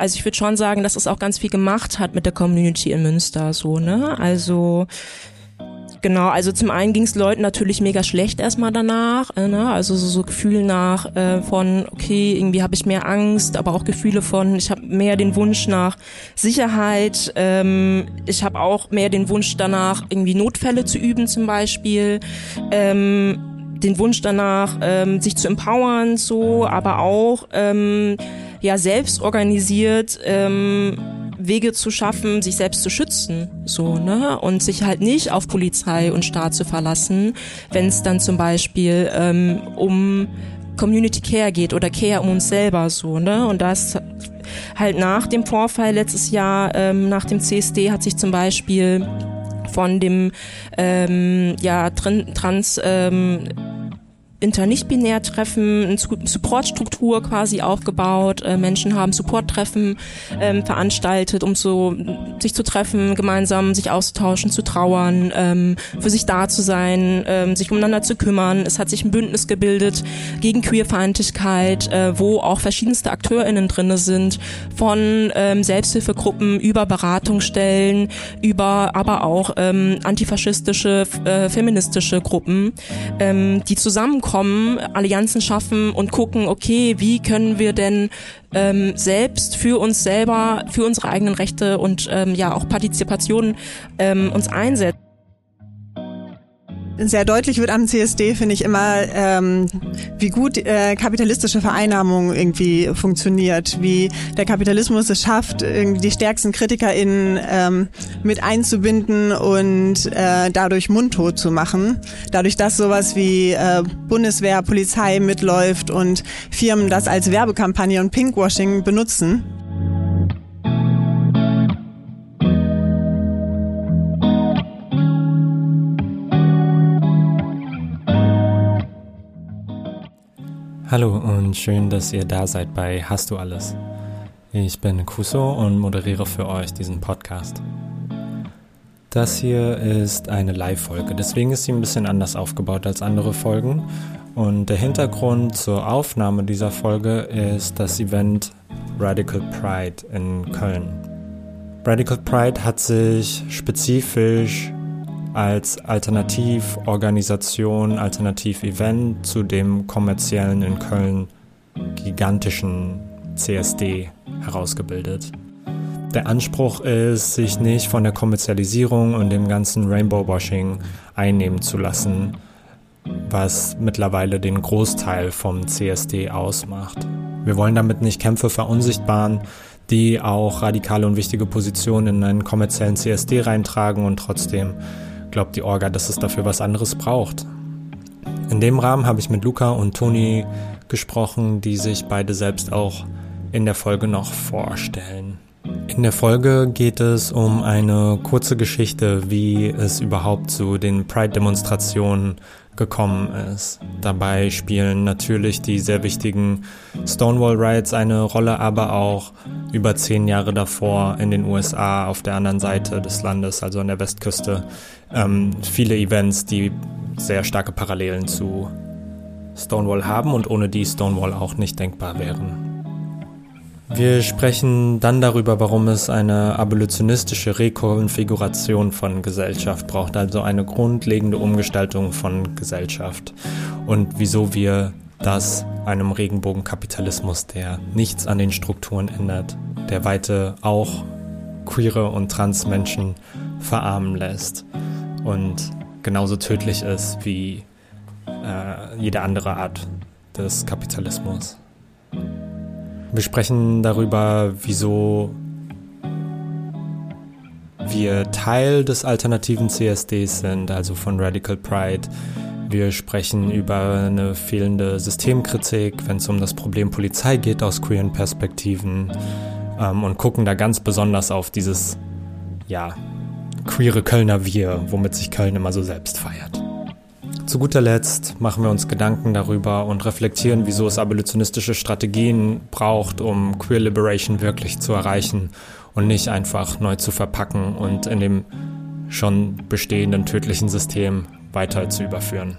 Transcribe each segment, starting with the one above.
also ich würde schon sagen, dass es auch ganz viel gemacht hat mit der Community in Münster, so, ne? Also Genau, also zum einen ging es Leuten natürlich mega schlecht erstmal danach, äh, ne? also so, so Gefühle nach äh, von, okay, irgendwie habe ich mehr Angst, aber auch Gefühle von, ich habe mehr den Wunsch nach Sicherheit, ähm, ich habe auch mehr den Wunsch danach, irgendwie Notfälle zu üben zum Beispiel. Ähm, den Wunsch danach, ähm, sich zu empowern, so, aber auch ähm, ja selbst organisiert ähm, Wege zu schaffen, sich selbst zu schützen, so, ne? Und sich halt nicht auf Polizei und Staat zu verlassen, wenn es dann zum Beispiel ähm, um Community Care geht oder Care um uns selber, so, ne? Und das halt nach dem Vorfall letztes Jahr, ähm, nach dem CSD hat sich zum Beispiel von dem ähm, ja trans ähm, Inter-Nicht-Binär-Treffen, eine Supportstruktur quasi aufgebaut. Äh, Menschen haben Support-Treffen ähm, veranstaltet, um so sich zu treffen, gemeinsam sich auszutauschen, zu trauern, ähm, für sich da zu sein, ähm, sich umeinander zu kümmern. Es hat sich ein Bündnis gebildet gegen Queerfeindlichkeit, äh, wo auch verschiedenste AkteurInnen drinne sind, von ähm, Selbsthilfegruppen über Beratungsstellen, über aber auch ähm, antifaschistische, äh, feministische Gruppen, ähm, die zusammenkommen zusammenkommen, Allianzen schaffen und gucken, okay, wie können wir denn ähm, selbst für uns selber, für unsere eigenen Rechte und ähm, ja auch Partizipation ähm, uns einsetzen sehr deutlich wird am CSD, finde ich immer, ähm, wie gut äh, kapitalistische Vereinnahmung irgendwie funktioniert, wie der Kapitalismus es schafft, irgendwie die stärksten KritikerInnen ähm, mit einzubinden und äh, dadurch mundtot zu machen. Dadurch, dass sowas wie äh, Bundeswehr, Polizei mitläuft und Firmen das als Werbekampagne und Pinkwashing benutzen. Hallo und schön, dass ihr da seid bei Hast du alles? Ich bin Kuso und moderiere für euch diesen Podcast. Das hier ist eine Live-Folge, deswegen ist sie ein bisschen anders aufgebaut als andere Folgen. Und der Hintergrund zur Aufnahme dieser Folge ist das Event Radical Pride in Köln. Radical Pride hat sich spezifisch als Alternativorganisation, Alternativ-Event zu dem kommerziellen in Köln gigantischen CSD herausgebildet. Der Anspruch ist, sich nicht von der Kommerzialisierung und dem ganzen Rainbow-Washing einnehmen zu lassen, was mittlerweile den Großteil vom CSD ausmacht. Wir wollen damit nicht Kämpfe verunsichtbaren, die auch radikale und wichtige Positionen in einen kommerziellen CSD reintragen und trotzdem glaubt die Orga, dass es dafür was anderes braucht. In dem Rahmen habe ich mit Luca und Toni gesprochen, die sich beide selbst auch in der Folge noch vorstellen. In der Folge geht es um eine kurze Geschichte, wie es überhaupt zu den Pride-Demonstrationen gekommen ist. Dabei spielen natürlich die sehr wichtigen Stonewall Riots eine Rolle, aber auch über zehn Jahre davor in den USA auf der anderen Seite des Landes, also an der Westküste, ähm, viele Events, die sehr starke Parallelen zu Stonewall haben und ohne die Stonewall auch nicht denkbar wären. Wir sprechen dann darüber, warum es eine abolitionistische Rekonfiguration von Gesellschaft braucht, also eine grundlegende Umgestaltung von Gesellschaft und wieso wir das einem Regenbogenkapitalismus, der nichts an den Strukturen ändert, der weite auch queere und trans Menschen verarmen lässt und genauso tödlich ist wie äh, jede andere Art des Kapitalismus. Wir sprechen darüber, wieso wir Teil des alternativen CSDs sind, also von Radical Pride. Wir sprechen über eine fehlende Systemkritik, wenn es um das Problem Polizei geht aus queeren Perspektiven ähm, und gucken da ganz besonders auf dieses, ja, queere Kölner Wir, womit sich Köln immer so selbst feiert. Zu guter Letzt machen wir uns Gedanken darüber und reflektieren, wieso es abolitionistische Strategien braucht, um Queer Liberation wirklich zu erreichen und nicht einfach neu zu verpacken und in dem schon bestehenden tödlichen System weiter zu überführen.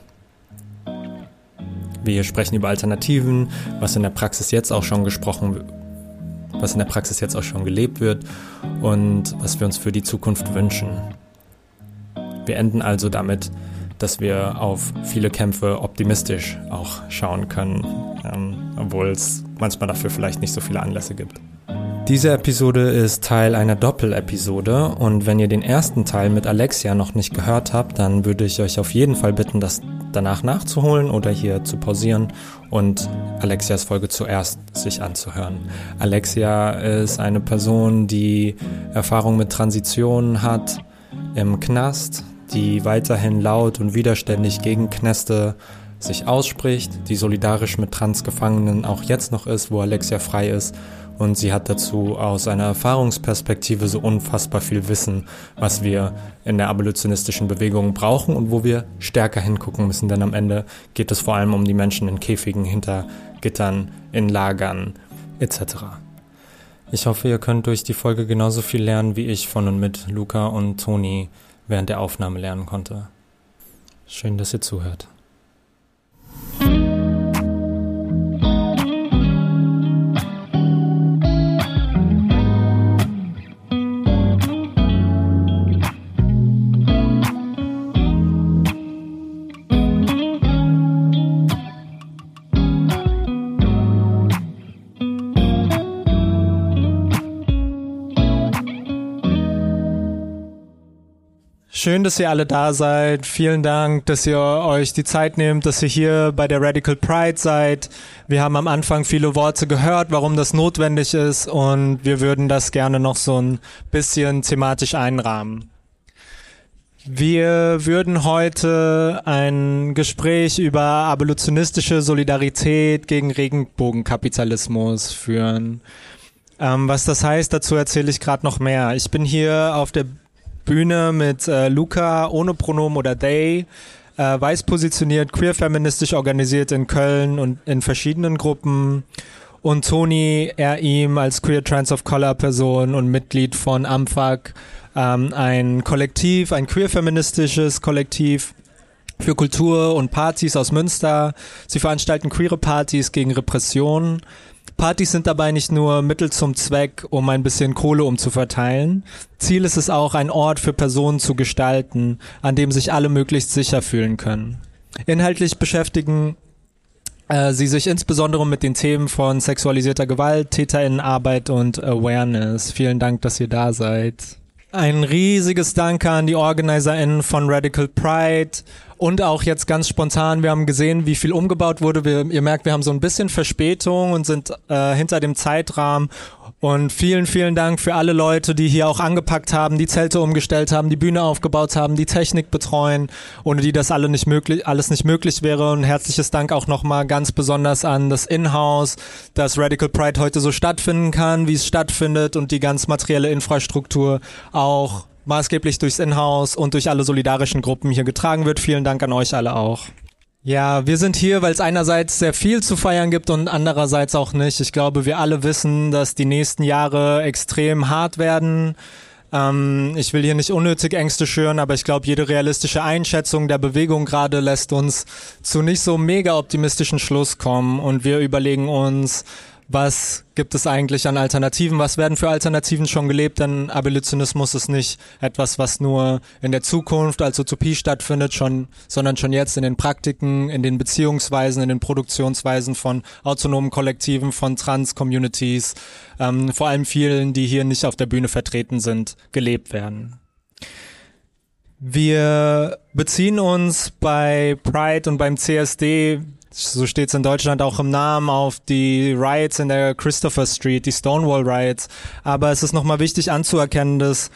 Wir sprechen über Alternativen, was in der Praxis jetzt auch schon gesprochen was in der Praxis jetzt auch schon gelebt wird und was wir uns für die Zukunft wünschen. Wir enden also damit, dass wir auf viele Kämpfe optimistisch auch schauen können, ähm, obwohl es manchmal dafür vielleicht nicht so viele Anlässe gibt. Diese Episode ist Teil einer Doppel-Episode und wenn ihr den ersten Teil mit Alexia noch nicht gehört habt, dann würde ich euch auf jeden Fall bitten, das danach nachzuholen oder hier zu pausieren und Alexias Folge zuerst sich anzuhören. Alexia ist eine Person, die Erfahrung mit Transitionen hat im Knast, die weiterhin laut und widerständig gegen Knäste sich ausspricht, die solidarisch mit Transgefangenen auch jetzt noch ist, wo Alexia frei ist. Und sie hat dazu aus einer Erfahrungsperspektive so unfassbar viel Wissen, was wir in der abolitionistischen Bewegung brauchen und wo wir stärker hingucken müssen, denn am Ende geht es vor allem um die Menschen in Käfigen, hinter Gittern, in Lagern etc. Ich hoffe, ihr könnt durch die Folge genauso viel lernen wie ich von und mit Luca und Toni während der Aufnahme lernen konnte. Schön, dass ihr zuhört. Schön, dass ihr alle da seid. Vielen Dank, dass ihr euch die Zeit nehmt, dass ihr hier bei der Radical Pride seid. Wir haben am Anfang viele Worte gehört, warum das notwendig ist und wir würden das gerne noch so ein bisschen thematisch einrahmen. Wir würden heute ein Gespräch über abolitionistische Solidarität gegen Regenbogenkapitalismus führen. Ähm, was das heißt, dazu erzähle ich gerade noch mehr. Ich bin hier auf der Bühne mit äh, Luca ohne Pronomen oder they, äh, weiß positioniert, queer-feministisch organisiert in Köln und in verschiedenen Gruppen. Und Toni, er ihm als Queer Trans of Color Person und Mitglied von AMFAG, ähm, ein Kollektiv, ein queer-feministisches Kollektiv für Kultur und Partys aus Münster. Sie veranstalten queere Partys gegen Repression. Partys sind dabei nicht nur Mittel zum Zweck, um ein bisschen Kohle umzuverteilen. Ziel ist es auch, ein Ort für Personen zu gestalten, an dem sich alle möglichst sicher fühlen können. Inhaltlich beschäftigen äh, sie sich insbesondere mit den Themen von sexualisierter Gewalt, Täterinnenarbeit und Awareness. Vielen Dank, dass ihr da seid. Ein riesiges Danke an die OrganizerInnen von Radical Pride und auch jetzt ganz spontan. Wir haben gesehen, wie viel umgebaut wurde. Wir, ihr merkt, wir haben so ein bisschen Verspätung und sind äh, hinter dem Zeitrahmen. Und vielen, vielen Dank für alle Leute, die hier auch angepackt haben, die Zelte umgestellt haben, die Bühne aufgebaut haben, die Technik betreuen, ohne die das alle nicht möglich, alles nicht möglich wäre. Und herzliches Dank auch nochmal ganz besonders an das Inhouse, dass Radical Pride heute so stattfinden kann, wie es stattfindet und die ganz materielle Infrastruktur auch maßgeblich durchs Inhouse und durch alle solidarischen Gruppen hier getragen wird. Vielen Dank an euch alle auch. Ja, wir sind hier, weil es einerseits sehr viel zu feiern gibt und andererseits auch nicht. Ich glaube, wir alle wissen, dass die nächsten Jahre extrem hart werden. Ähm, ich will hier nicht unnötig Ängste schüren, aber ich glaube, jede realistische Einschätzung der Bewegung gerade lässt uns zu nicht so mega optimistischen Schluss kommen und wir überlegen uns, was gibt es eigentlich an Alternativen, was werden für Alternativen schon gelebt, denn Abolitionismus ist nicht etwas, was nur in der Zukunft als Utopie stattfindet, schon, sondern schon jetzt in den Praktiken, in den Beziehungsweisen, in den Produktionsweisen von autonomen Kollektiven, von Trans-Communities, ähm, vor allem vielen, die hier nicht auf der Bühne vertreten sind, gelebt werden. Wir beziehen uns bei Pride und beim CSD so steht es in Deutschland auch im Namen auf die Riots in der Christopher Street, die Stonewall Riots. Aber es ist nochmal wichtig anzuerkennen, dass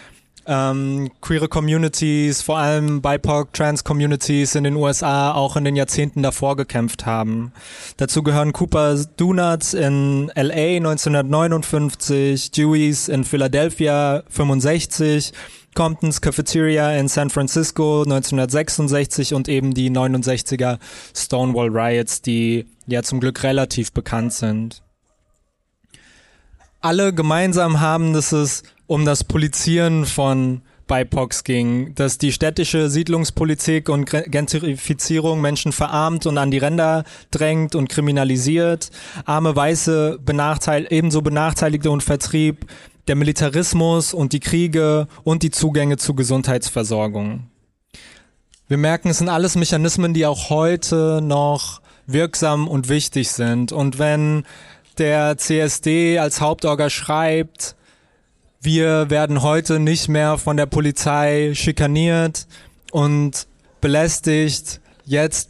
ähm, queere Communities, vor allem BIPOC, Trans-Communities in den USA auch in den Jahrzehnten davor gekämpft haben. Dazu gehören Cooper Donuts in LA 1959, Deweys in Philadelphia 65, Compton's Cafeteria in San Francisco 1966 und eben die 69er Stonewall Riots, die ja zum Glück relativ bekannt sind. Alle gemeinsam haben, dass es um das Polizieren von BIPOX ging, dass die städtische Siedlungspolitik und Gentrifizierung Menschen verarmt und an die Ränder drängt und kriminalisiert, arme Weiße benachteil ebenso Benachteiligte und Vertrieb, der Militarismus und die Kriege und die Zugänge zu Gesundheitsversorgung. Wir merken, es sind alles Mechanismen, die auch heute noch wirksam und wichtig sind. Und wenn der CSD als Hauptorger schreibt, wir werden heute nicht mehr von der Polizei schikaniert und belästigt. Jetzt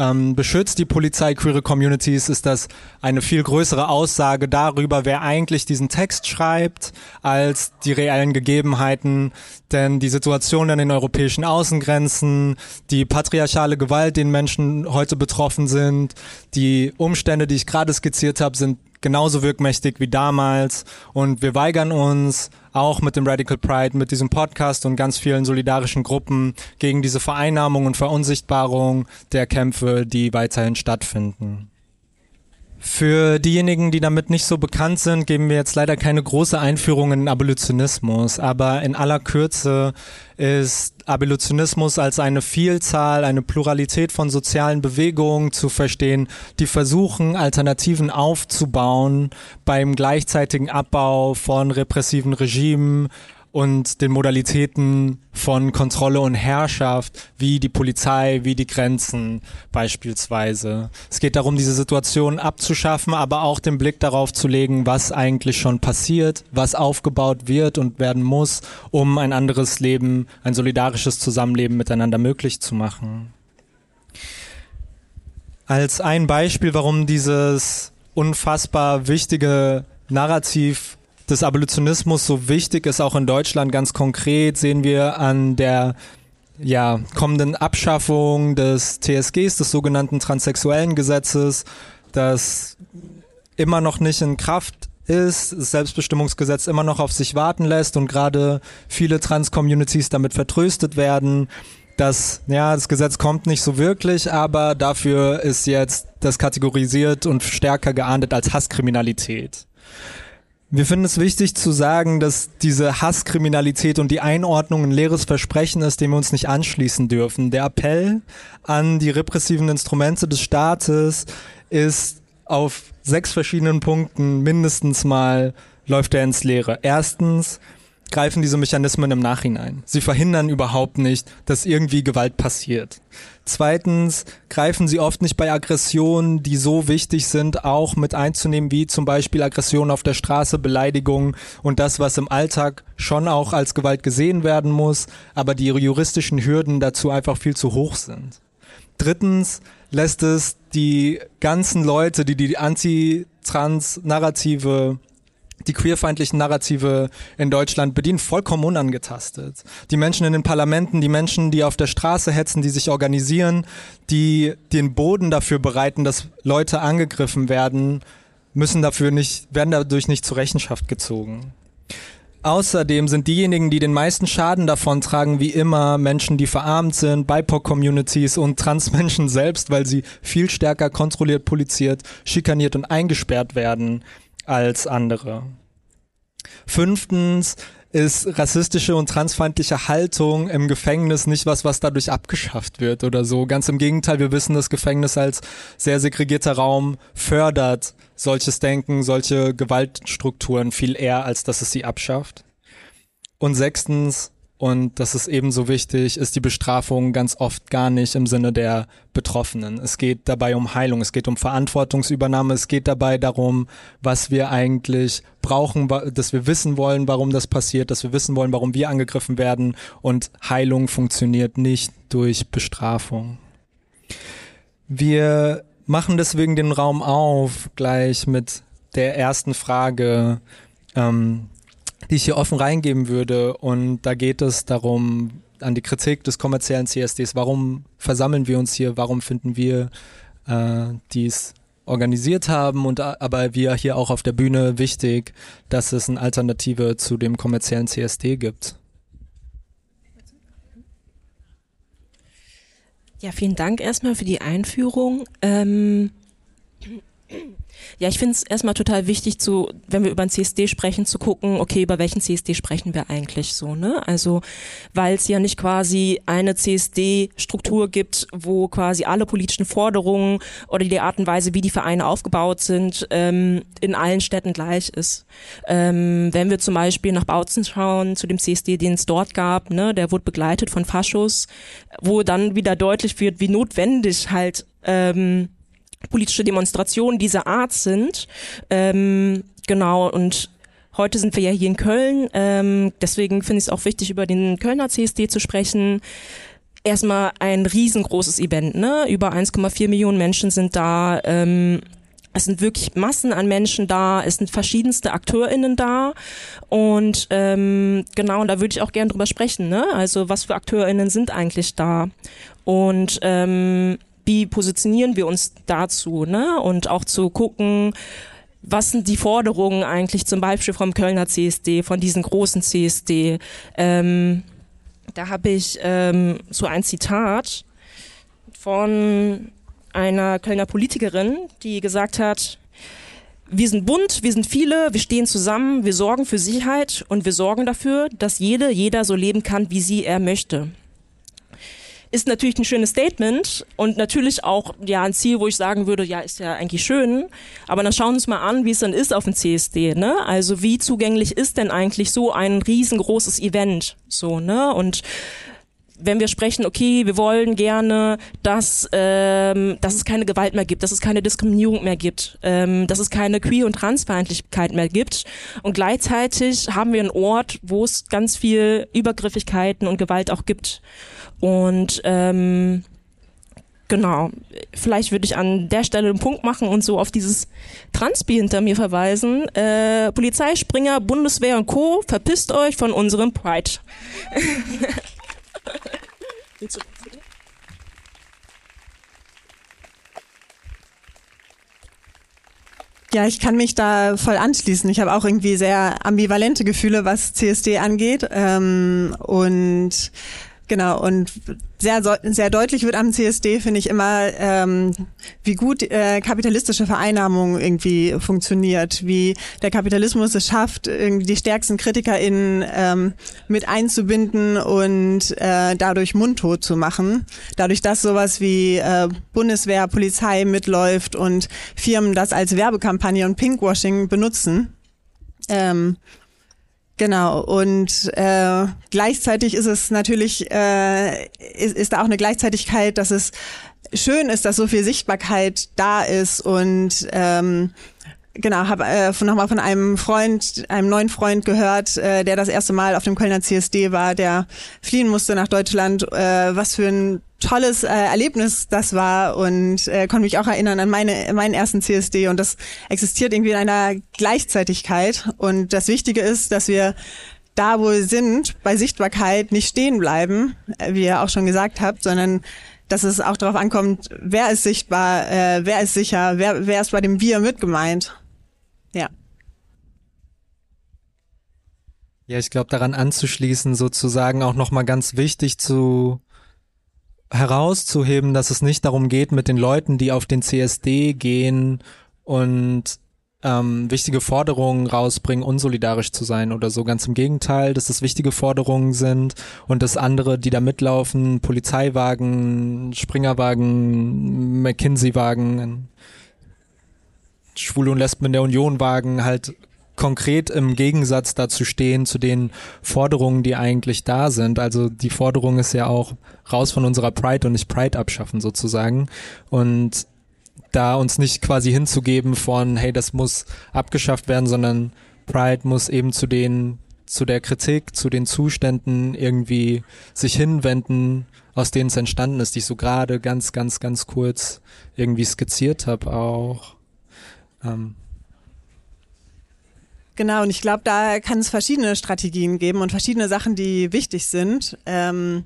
ähm, beschützt die Polizei queere Communities, ist das eine viel größere Aussage darüber, wer eigentlich diesen Text schreibt, als die reellen Gegebenheiten. Denn die Situation an den europäischen Außengrenzen, die patriarchale Gewalt, denen Menschen heute betroffen sind, die Umstände, die ich gerade skizziert habe, sind genauso wirkmächtig wie damals und wir weigern uns auch mit dem Radical Pride, mit diesem Podcast und ganz vielen solidarischen Gruppen gegen diese Vereinnahmung und Verunsichtbarung der Kämpfe, die weiterhin stattfinden. Für diejenigen, die damit nicht so bekannt sind, geben wir jetzt leider keine große Einführung in Abolitionismus, aber in aller Kürze ist Abolitionismus als eine Vielzahl, eine Pluralität von sozialen Bewegungen zu verstehen, die versuchen, Alternativen aufzubauen beim gleichzeitigen Abbau von repressiven Regimen und den Modalitäten von Kontrolle und Herrschaft, wie die Polizei, wie die Grenzen beispielsweise. Es geht darum, diese Situation abzuschaffen, aber auch den Blick darauf zu legen, was eigentlich schon passiert, was aufgebaut wird und werden muss, um ein anderes Leben, ein solidarisches Zusammenleben miteinander möglich zu machen. Als ein Beispiel, warum dieses unfassbar wichtige Narrativ des Abolitionismus so wichtig ist, auch in Deutschland ganz konkret, sehen wir an der ja, kommenden Abschaffung des TSGs, des sogenannten transsexuellen Gesetzes, das immer noch nicht in Kraft ist, das Selbstbestimmungsgesetz immer noch auf sich warten lässt und gerade viele Trans-Communities damit vertröstet werden, dass, ja, das Gesetz kommt nicht so wirklich, aber dafür ist jetzt das kategorisiert und stärker geahndet als Hasskriminalität. Wir finden es wichtig zu sagen, dass diese Hasskriminalität und die Einordnung ein leeres Versprechen ist, dem wir uns nicht anschließen dürfen. Der Appell an die repressiven Instrumente des Staates ist auf sechs verschiedenen Punkten mindestens mal läuft er ins Leere. Erstens, greifen diese Mechanismen im Nachhinein. Sie verhindern überhaupt nicht, dass irgendwie Gewalt passiert. Zweitens greifen sie oft nicht bei Aggressionen, die so wichtig sind, auch mit einzunehmen, wie zum Beispiel Aggression auf der Straße, Beleidigung und das, was im Alltag schon auch als Gewalt gesehen werden muss, aber die juristischen Hürden dazu einfach viel zu hoch sind. Drittens lässt es die ganzen Leute, die die Anti-Trans-Narrative die queerfeindlichen Narrative in Deutschland bedienen, vollkommen unangetastet. Die Menschen in den Parlamenten, die Menschen, die auf der Straße hetzen, die sich organisieren, die den Boden dafür bereiten, dass Leute angegriffen werden, müssen dafür nicht, werden dadurch nicht zur Rechenschaft gezogen. Außerdem sind diejenigen, die den meisten Schaden davon tragen, wie immer Menschen, die verarmt sind, BIPOC-Communities und Transmenschen selbst, weil sie viel stärker kontrolliert, poliziert, schikaniert und eingesperrt werden als andere. Fünftens ist rassistische und transfeindliche Haltung im Gefängnis nicht was, was dadurch abgeschafft wird oder so. Ganz im Gegenteil, wir wissen, das Gefängnis als sehr segregierter Raum fördert solches Denken, solche Gewaltstrukturen viel eher, als dass es sie abschafft. Und sechstens, und das ist ebenso wichtig, ist die Bestrafung ganz oft gar nicht im Sinne der Betroffenen. Es geht dabei um Heilung, es geht um Verantwortungsübernahme, es geht dabei darum, was wir eigentlich brauchen, dass wir wissen wollen, warum das passiert, dass wir wissen wollen, warum wir angegriffen werden und Heilung funktioniert nicht durch Bestrafung. Wir machen deswegen den Raum auf, gleich mit der ersten Frage. Ähm, die ich hier offen reingeben würde. Und da geht es darum, an die Kritik des kommerziellen CSDs. Warum versammeln wir uns hier? Warum finden wir, äh, dies organisiert haben und aber wir hier auch auf der Bühne wichtig, dass es eine Alternative zu dem kommerziellen CSD gibt. Ja, vielen Dank erstmal für die Einführung. Ähm, Ja, ich finde es erstmal total wichtig zu, wenn wir über ein CSD sprechen, zu gucken, okay, über welchen CSD sprechen wir eigentlich so, ne? Also, weil es ja nicht quasi eine CSD-Struktur gibt, wo quasi alle politischen Forderungen oder die Art und Weise, wie die Vereine aufgebaut sind, ähm, in allen Städten gleich ist. Ähm, wenn wir zum Beispiel nach Bautzen schauen, zu dem CSD, den es dort gab, ne, der wurde begleitet von Faschos, wo dann wieder deutlich wird, wie notwendig halt ähm, politische Demonstrationen dieser Art sind. Ähm, genau, und heute sind wir ja hier in Köln, ähm, deswegen finde ich es auch wichtig, über den Kölner CSD zu sprechen. Erstmal ein riesengroßes Event, ne? Über 1,4 Millionen Menschen sind da. Ähm, es sind wirklich Massen an Menschen da, es sind verschiedenste AkteurInnen da und ähm, genau, und da würde ich auch gerne drüber sprechen, ne? Also was für AkteurInnen sind eigentlich da? Und ähm, wie positionieren wir uns dazu, ne? Und auch zu gucken, was sind die Forderungen eigentlich zum Beispiel vom Kölner CSD, von diesen großen CSD? Ähm, da habe ich ähm, so ein Zitat von einer Kölner Politikerin, die gesagt hat, wir sind bunt, wir sind viele, wir stehen zusammen, wir sorgen für Sicherheit und wir sorgen dafür, dass jede, jeder so leben kann, wie sie er möchte ist natürlich ein schönes Statement und natürlich auch ja ein Ziel, wo ich sagen würde, ja, ist ja eigentlich schön, aber dann schauen wir uns mal an, wie es dann ist auf dem CSD, ne? Also wie zugänglich ist denn eigentlich so ein riesengroßes Event, so, ne? Und wenn wir sprechen, okay, wir wollen gerne, dass, ähm, dass es keine Gewalt mehr gibt, dass es keine Diskriminierung mehr gibt, ähm, dass es keine Queer- und Transfeindlichkeit mehr gibt. Und gleichzeitig haben wir einen Ort, wo es ganz viel Übergriffigkeiten und Gewalt auch gibt. Und ähm, genau, vielleicht würde ich an der Stelle einen Punkt machen und so auf dieses Transpi hinter mir verweisen. Äh, Polizei, Springer, Bundeswehr und Co. Verpisst euch von unserem Pride. Ja, ich kann mich da voll anschließen. Ich habe auch irgendwie sehr ambivalente Gefühle, was CSD angeht. Ähm, und Genau, und sehr, sehr deutlich wird am CSD, finde ich immer, ähm, wie gut äh, kapitalistische Vereinnahmung irgendwie funktioniert, wie der Kapitalismus es schafft, irgendwie die stärksten KritikerInnen ähm, mit einzubinden und äh, dadurch mundtot zu machen. Dadurch, dass sowas wie äh, Bundeswehr, Polizei mitläuft und Firmen das als Werbekampagne und Pinkwashing benutzen. Ähm, Genau, und äh, gleichzeitig ist es natürlich, äh, ist, ist da auch eine Gleichzeitigkeit, dass es schön ist, dass so viel Sichtbarkeit da ist und ähm, genau, habe äh, nochmal von einem Freund, einem neuen Freund gehört, äh, der das erste Mal auf dem Kölner CSD war, der fliehen musste nach Deutschland, äh, was für ein tolles äh, Erlebnis das war. Und äh, konnte mich auch erinnern an meine, meinen ersten CSD und das existiert irgendwie in einer Gleichzeitigkeit. Und das Wichtige ist, dass wir da, wo wir sind, bei Sichtbarkeit nicht stehen bleiben, äh, wie ihr auch schon gesagt habt, sondern dass es auch darauf ankommt, wer ist sichtbar, äh, wer ist sicher, wer, wer ist bei dem Wir mitgemeint. Ja. Ja, ich glaube, daran anzuschließen, sozusagen auch nochmal ganz wichtig zu herauszuheben, dass es nicht darum geht, mit den Leuten, die auf den CSD gehen und ähm, wichtige Forderungen rausbringen, unsolidarisch zu sein oder so. Ganz im Gegenteil, dass das wichtige Forderungen sind und dass andere, die da mitlaufen, Polizeiwagen, Springerwagen, McKinsey-Wagen, Schwule und Lesben in der Union-Wagen halt konkret im Gegensatz dazu stehen zu den Forderungen, die eigentlich da sind. Also die Forderung ist ja auch raus von unserer Pride und nicht Pride abschaffen sozusagen. Und da uns nicht quasi hinzugeben von, hey, das muss abgeschafft werden, sondern Pride muss eben zu den, zu der Kritik, zu den Zuständen irgendwie sich hinwenden, aus denen es entstanden ist, die ich so gerade ganz, ganz, ganz kurz irgendwie skizziert habe auch. Ähm, Genau, und ich glaube, da kann es verschiedene Strategien geben und verschiedene Sachen, die wichtig sind. Ähm,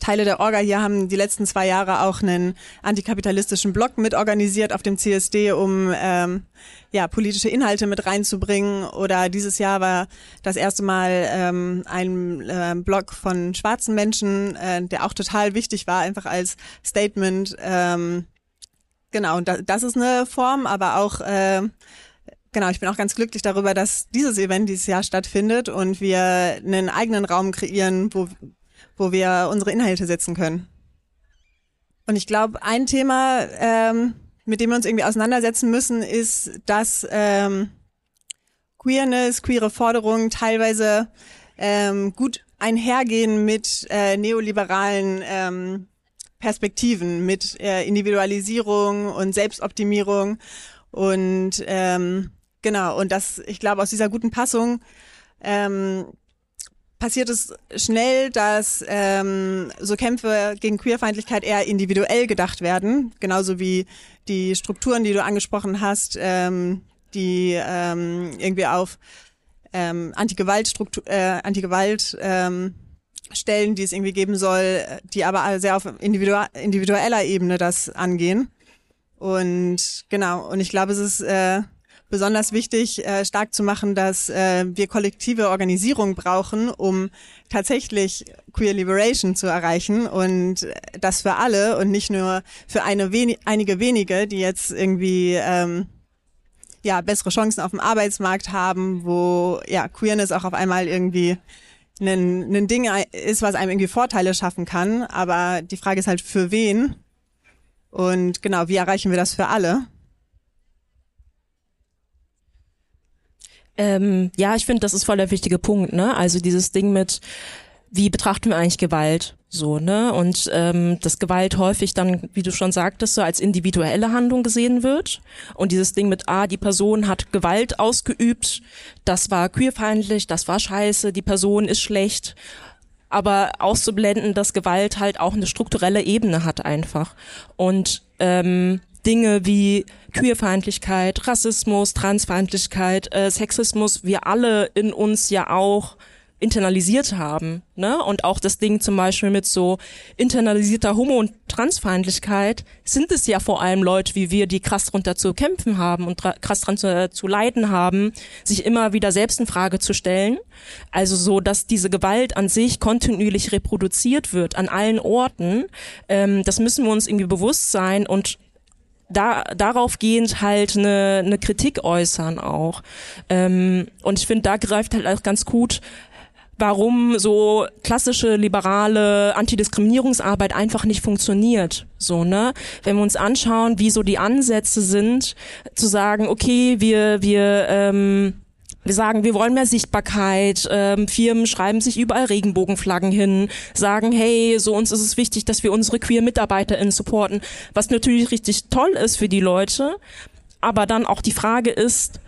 Teile der Orga hier haben die letzten zwei Jahre auch einen antikapitalistischen Blog mitorganisiert auf dem CSD, um ähm, ja, politische Inhalte mit reinzubringen. Oder dieses Jahr war das erste Mal ähm, ein äh, Blog von schwarzen Menschen, äh, der auch total wichtig war, einfach als Statement. Ähm, genau, und das, ist eine Form, aber auch äh, Genau, ich bin auch ganz glücklich darüber, dass dieses Event dieses Jahr stattfindet und wir einen eigenen Raum kreieren, wo, wo wir unsere Inhalte setzen können. Und ich glaube, ein Thema, ähm, mit dem wir uns irgendwie auseinandersetzen müssen, ist, dass ähm, Queerness, queere Forderungen teilweise ähm, gut einhergehen mit äh, neoliberalen ähm, Perspektiven, mit äh, Individualisierung und Selbstoptimierung. Und ähm, Genau, und das, ich glaube, aus dieser guten Passung ähm, passiert es schnell, dass ähm, so Kämpfe gegen Queerfeindlichkeit eher individuell gedacht werden, genauso wie die Strukturen, die du angesprochen hast, ähm, die ähm, irgendwie auf ähm, Antigewaltstruktur, äh, Antigewalt ähm, Stellen, die es irgendwie geben soll, die aber sehr auf individueller Ebene das angehen. Und genau, und ich glaube, es ist äh, besonders wichtig, äh, stark zu machen, dass äh, wir kollektive Organisierung brauchen, um tatsächlich Queer Liberation zu erreichen und das für alle und nicht nur für eine wen einige wenige, die jetzt irgendwie ähm, ja bessere Chancen auf dem Arbeitsmarkt haben, wo ja Queerness auch auf einmal irgendwie ein, ein Ding ist, was einem irgendwie Vorteile schaffen kann. Aber die Frage ist halt für wen und genau, wie erreichen wir das für alle? Ähm, ja, ich finde, das ist voll der wichtige Punkt, ne? Also dieses Ding mit, wie betrachten wir eigentlich Gewalt? So, ne? Und ähm, dass Gewalt häufig dann, wie du schon sagtest, so als individuelle Handlung gesehen wird. Und dieses Ding mit, ah, die Person hat Gewalt ausgeübt, das war queerfeindlich, das war scheiße, die Person ist schlecht. Aber auszublenden, dass Gewalt halt auch eine strukturelle Ebene hat einfach. Und ähm, Dinge wie Queerfeindlichkeit, Rassismus, Transfeindlichkeit, äh, Sexismus, wir alle in uns ja auch internalisiert haben, ne? Und auch das Ding zum Beispiel mit so internalisierter Homo- und Transfeindlichkeit sind es ja vor allem Leute wie wir, die krass drunter zu kämpfen haben und krass drunter zu leiden haben, sich immer wieder selbst in Frage zu stellen. Also so, dass diese Gewalt an sich kontinuierlich reproduziert wird an allen Orten. Ähm, das müssen wir uns irgendwie bewusst sein und da, darauf gehend halt eine, eine Kritik äußern auch. Ähm, und ich finde, da greift halt auch ganz gut warum so klassische liberale Antidiskriminierungsarbeit einfach nicht funktioniert. So, ne? Wenn wir uns anschauen, wie so die Ansätze sind, zu sagen, okay, wir, wir ähm, wir sagen, wir wollen mehr Sichtbarkeit. Ähm, Firmen schreiben sich überall Regenbogenflaggen hin, sagen, hey, so uns ist es wichtig, dass wir unsere queer MitarbeiterInnen supporten, was natürlich richtig toll ist für die Leute. Aber dann auch die Frage ist,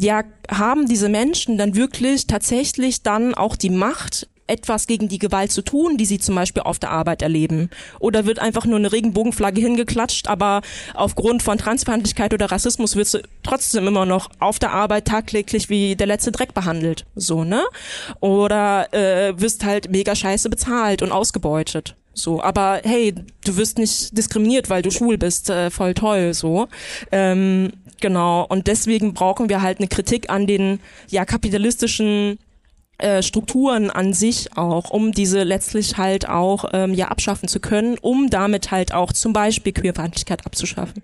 ja, haben diese Menschen dann wirklich tatsächlich dann auch die Macht, etwas gegen die Gewalt zu tun, die sie zum Beispiel auf der Arbeit erleben? Oder wird einfach nur eine Regenbogenflagge hingeklatscht, aber aufgrund von Transfeindlichkeit oder Rassismus wird sie trotzdem immer noch auf der Arbeit tagtäglich wie der letzte Dreck behandelt? So, ne? Oder äh, wirst halt mega scheiße bezahlt und ausgebeutet. So, aber hey, du wirst nicht diskriminiert, weil du schwul bist, äh, voll toll, so. Ähm, genau. Und deswegen brauchen wir halt eine Kritik an den ja kapitalistischen äh, Strukturen an sich auch, um diese letztlich halt auch ähm, ja abschaffen zu können, um damit halt auch zum Beispiel Queerfeindlichkeit abzuschaffen.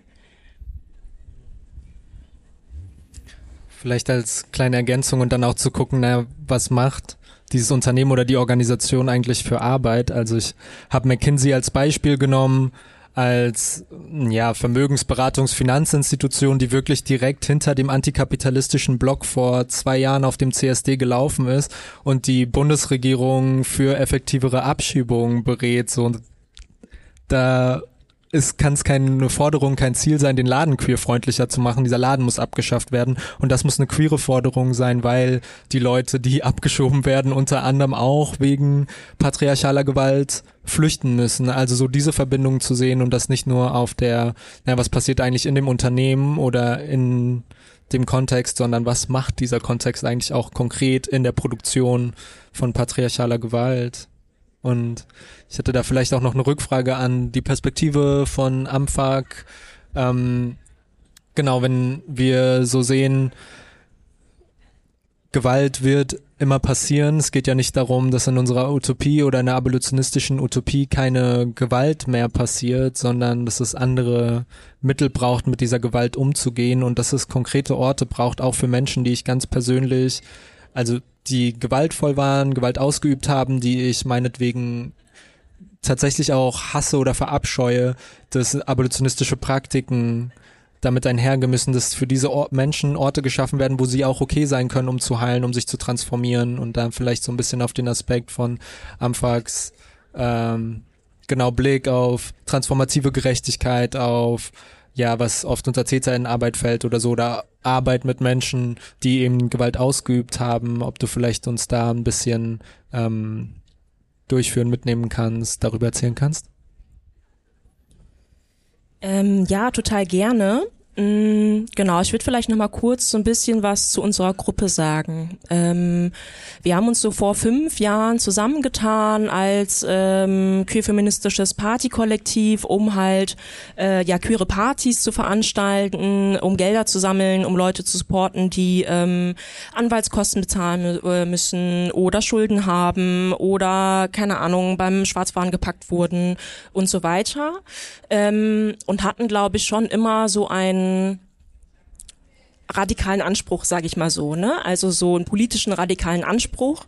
Vielleicht als kleine Ergänzung und dann auch zu gucken, naja, was macht dieses Unternehmen oder die Organisation eigentlich für Arbeit. Also ich habe McKinsey als Beispiel genommen, als ja, Vermögensberatungs-Finanzinstitution, die wirklich direkt hinter dem antikapitalistischen Block vor zwei Jahren auf dem CSD gelaufen ist und die Bundesregierung für effektivere Abschiebungen berät. So, da ist, kann es keine Forderung, kein Ziel sein, den Laden queerfreundlicher zu machen. Dieser Laden muss abgeschafft werden. Und das muss eine queere Forderung sein, weil die Leute, die abgeschoben werden, unter anderem auch wegen patriarchaler Gewalt flüchten müssen. Also so diese Verbindung zu sehen und das nicht nur auf der, na, was passiert eigentlich in dem Unternehmen oder in dem Kontext, sondern was macht dieser Kontext eigentlich auch konkret in der Produktion von patriarchaler Gewalt? Und ich hätte da vielleicht auch noch eine Rückfrage an die Perspektive von Amfag. Ähm, genau, wenn wir so sehen, Gewalt wird immer passieren. Es geht ja nicht darum, dass in unserer Utopie oder in der abolitionistischen Utopie keine Gewalt mehr passiert, sondern dass es andere Mittel braucht, mit dieser Gewalt umzugehen und dass es konkrete Orte braucht, auch für Menschen, die ich ganz persönlich, also die gewaltvoll waren, Gewalt ausgeübt haben, die ich meinetwegen tatsächlich auch hasse oder verabscheue, dass abolitionistische Praktiken damit einhergehen müssen, dass für diese Or Menschen Orte geschaffen werden, wo sie auch okay sein können, um zu heilen, um sich zu transformieren und dann vielleicht so ein bisschen auf den Aspekt von Amfax ähm, genau Blick auf transformative Gerechtigkeit, auf ja, was oft unter Täterinnenarbeit fällt oder so, oder Arbeit mit Menschen, die eben Gewalt ausgeübt haben, ob du vielleicht uns da ein bisschen ähm, durchführen, mitnehmen kannst, darüber erzählen kannst? Ähm, ja, total gerne. Mm, genau, ich würde vielleicht noch mal kurz so ein bisschen was zu unserer Gruppe sagen. Ähm, wir haben uns so vor fünf Jahren zusammengetan als ähm, queer-feministisches Partykollektiv, um halt äh, ja queere Partys zu veranstalten, um Gelder zu sammeln, um Leute zu supporten, die ähm, Anwaltskosten bezahlen äh, müssen oder Schulden haben oder keine Ahnung beim Schwarzfahren gepackt wurden und so weiter. Ähm, und hatten, glaube ich, schon immer so ein radikalen Anspruch, sage ich mal so, ne? Also so einen politischen radikalen Anspruch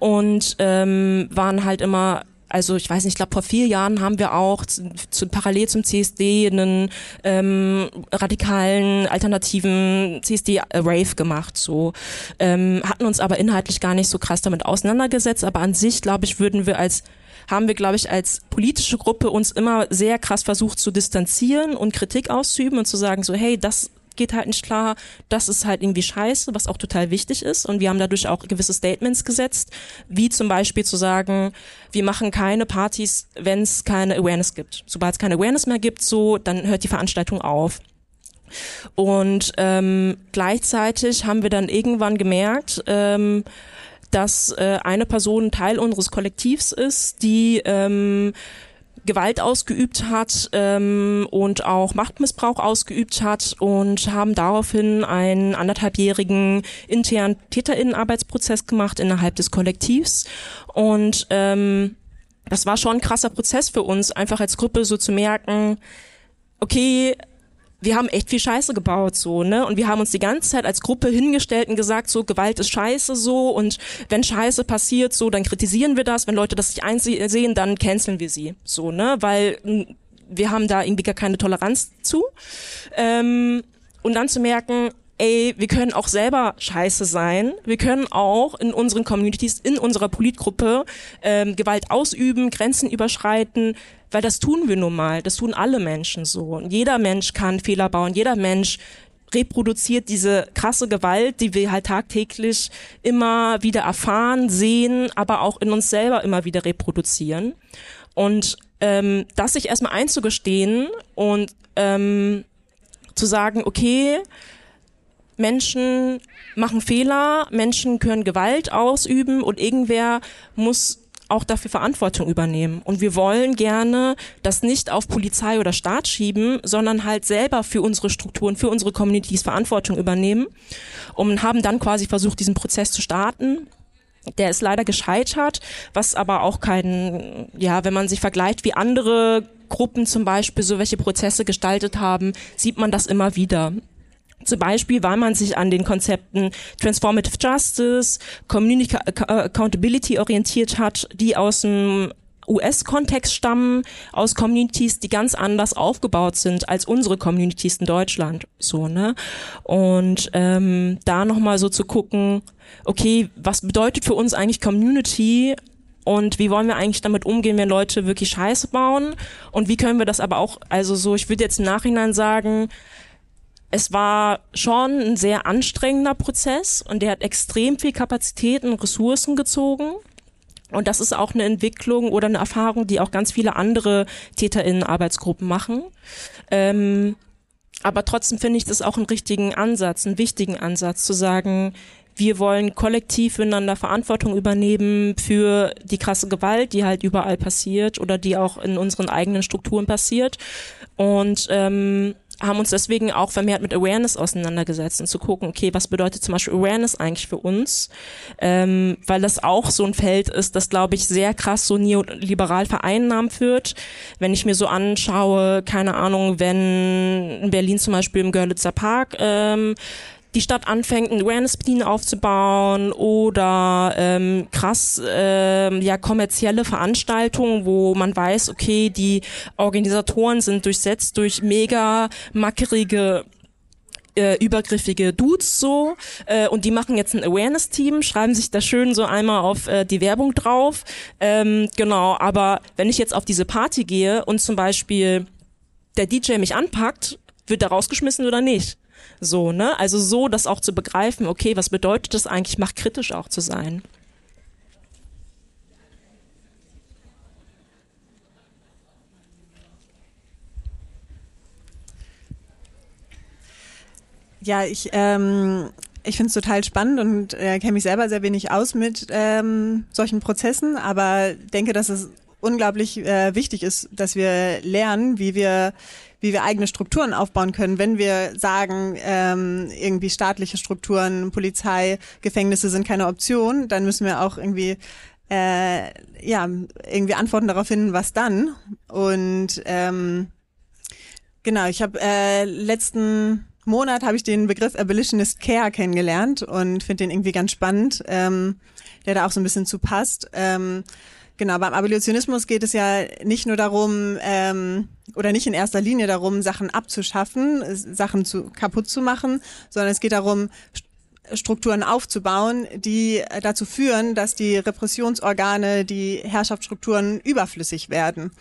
und ähm, waren halt immer also ich weiß nicht, ich glaube vor vier Jahren haben wir auch zu, zu, parallel zum CSD einen ähm, radikalen alternativen CSD-Rave gemacht. So ähm, hatten uns aber inhaltlich gar nicht so krass damit auseinandergesetzt, aber an sich glaube ich würden wir als haben wir, glaube ich, als politische Gruppe uns immer sehr krass versucht zu distanzieren und Kritik auszuüben und zu sagen, so, hey, das geht halt nicht klar, das ist halt irgendwie scheiße, was auch total wichtig ist. Und wir haben dadurch auch gewisse Statements gesetzt, wie zum Beispiel zu sagen, wir machen keine Partys, wenn es keine Awareness gibt. Sobald es keine Awareness mehr gibt, so, dann hört die Veranstaltung auf. Und ähm, gleichzeitig haben wir dann irgendwann gemerkt, ähm, dass äh, eine Person Teil unseres Kollektivs ist, die ähm, Gewalt ausgeübt hat ähm, und auch Machtmissbrauch ausgeübt hat und haben daraufhin einen anderthalbjährigen internen Täterinnenarbeitsprozess gemacht innerhalb des Kollektivs. Und ähm, das war schon ein krasser Prozess für uns, einfach als Gruppe so zu merken, okay, wir haben echt viel Scheiße gebaut, so, ne? Und wir haben uns die ganze Zeit als Gruppe hingestellt und gesagt, so, Gewalt ist Scheiße, so, und wenn Scheiße passiert, so, dann kritisieren wir das, wenn Leute das nicht einsehen, dann canceln wir sie, so, ne? Weil wir haben da irgendwie gar keine Toleranz zu. Ähm, und dann zu merken, ey, wir können auch selber scheiße sein. Wir können auch in unseren Communities, in unserer Politgruppe ähm, Gewalt ausüben, Grenzen überschreiten, weil das tun wir nun mal. Das tun alle Menschen so. Und jeder Mensch kann Fehler bauen. Jeder Mensch reproduziert diese krasse Gewalt, die wir halt tagtäglich immer wieder erfahren, sehen, aber auch in uns selber immer wieder reproduzieren. Und ähm, das sich erstmal einzugestehen und ähm, zu sagen, okay, Menschen machen Fehler, Menschen können Gewalt ausüben und irgendwer muss auch dafür Verantwortung übernehmen. Und wir wollen gerne das nicht auf Polizei oder Staat schieben, sondern halt selber für unsere Strukturen, für unsere Communities Verantwortung übernehmen und haben dann quasi versucht, diesen Prozess zu starten. Der ist leider gescheitert, was aber auch kein, ja, wenn man sich vergleicht, wie andere Gruppen zum Beispiel so welche Prozesse gestaltet haben, sieht man das immer wieder. Zum Beispiel, weil man sich an den Konzepten Transformative Justice, Community Accountability orientiert hat, die aus dem US-Kontext stammen, aus Communities, die ganz anders aufgebaut sind als unsere Communities in Deutschland. So, ne? Und ähm, da nochmal so zu gucken, okay, was bedeutet für uns eigentlich Community und wie wollen wir eigentlich damit umgehen, wenn Leute wirklich Scheiße bauen? Und wie können wir das aber auch, also so, ich würde jetzt im Nachhinein sagen, es war schon ein sehr anstrengender Prozess und der hat extrem viel Kapazitäten und Ressourcen gezogen. Und das ist auch eine Entwicklung oder eine Erfahrung, die auch ganz viele andere TäterInnen-Arbeitsgruppen machen. Ähm, aber trotzdem finde ich das auch einen richtigen Ansatz, einen wichtigen Ansatz, zu sagen, wir wollen kollektiv füreinander Verantwortung übernehmen für die krasse Gewalt, die halt überall passiert oder die auch in unseren eigenen Strukturen passiert. Und ähm, haben uns deswegen auch vermehrt mit Awareness auseinandergesetzt und zu gucken, okay, was bedeutet zum Beispiel Awareness eigentlich für uns? Ähm, weil das auch so ein Feld ist, das, glaube ich, sehr krass so neoliberal vereinnahmt wird. Wenn ich mir so anschaue, keine Ahnung, wenn in Berlin zum Beispiel im Görlitzer Park ähm, die Stadt anfängt, ein Awareness-Team aufzubauen oder ähm, krass ähm, ja kommerzielle Veranstaltungen, wo man weiß, okay, die Organisatoren sind durchsetzt durch mega mackerige äh, übergriffige Dudes so äh, und die machen jetzt ein Awareness-Team, schreiben sich da schön so einmal auf äh, die Werbung drauf. Ähm, genau, aber wenn ich jetzt auf diese Party gehe und zum Beispiel der DJ mich anpackt, wird er rausgeschmissen oder nicht? So, ne? Also so, das auch zu begreifen, okay, was bedeutet das eigentlich, machtkritisch auch zu sein? Ja, ich, ähm, ich finde es total spannend und äh, kenne mich selber sehr wenig aus mit ähm, solchen Prozessen, aber denke, dass es unglaublich äh, wichtig ist, dass wir lernen, wie wir wie wir eigene Strukturen aufbauen können, wenn wir sagen, ähm, irgendwie staatliche Strukturen, Polizei, Gefängnisse sind keine Option, dann müssen wir auch irgendwie äh, ja irgendwie Antworten darauf finden, was dann. Und ähm, genau, ich habe äh, letzten Monat habe ich den Begriff Abolitionist Care kennengelernt und finde den irgendwie ganz spannend, ähm, der da auch so ein bisschen zu passt. Ähm, Genau, beim Abolitionismus geht es ja nicht nur darum, ähm, oder nicht in erster Linie darum, Sachen abzuschaffen, Sachen zu, kaputt zu machen, sondern es geht darum, Strukturen aufzubauen, die dazu führen, dass die Repressionsorgane, die Herrschaftsstrukturen überflüssig werden.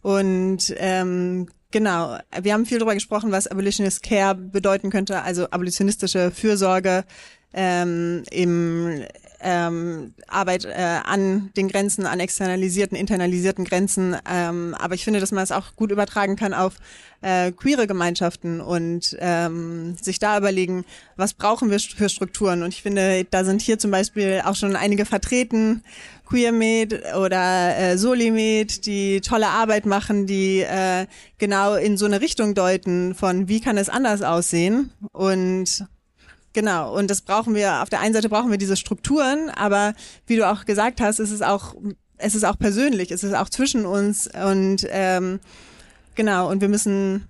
Und ähm, genau, wir haben viel darüber gesprochen, was Abolitionist Care bedeuten könnte, also abolitionistische Fürsorge ähm, im ähm, Arbeit äh, an den Grenzen, an externalisierten, internalisierten Grenzen. Ähm, aber ich finde, dass man es auch gut übertragen kann auf äh, queere Gemeinschaften und ähm, sich da überlegen, was brauchen wir für Strukturen. Und ich finde, da sind hier zum Beispiel auch schon einige vertreten, QueerMed oder äh, Solimed, die tolle Arbeit machen, die äh, genau in so eine Richtung deuten von, wie kann es anders aussehen und Genau, und das brauchen wir, auf der einen Seite brauchen wir diese Strukturen, aber wie du auch gesagt hast, ist es auch, es ist auch persönlich, es ist auch zwischen uns und ähm, genau, und wir müssen,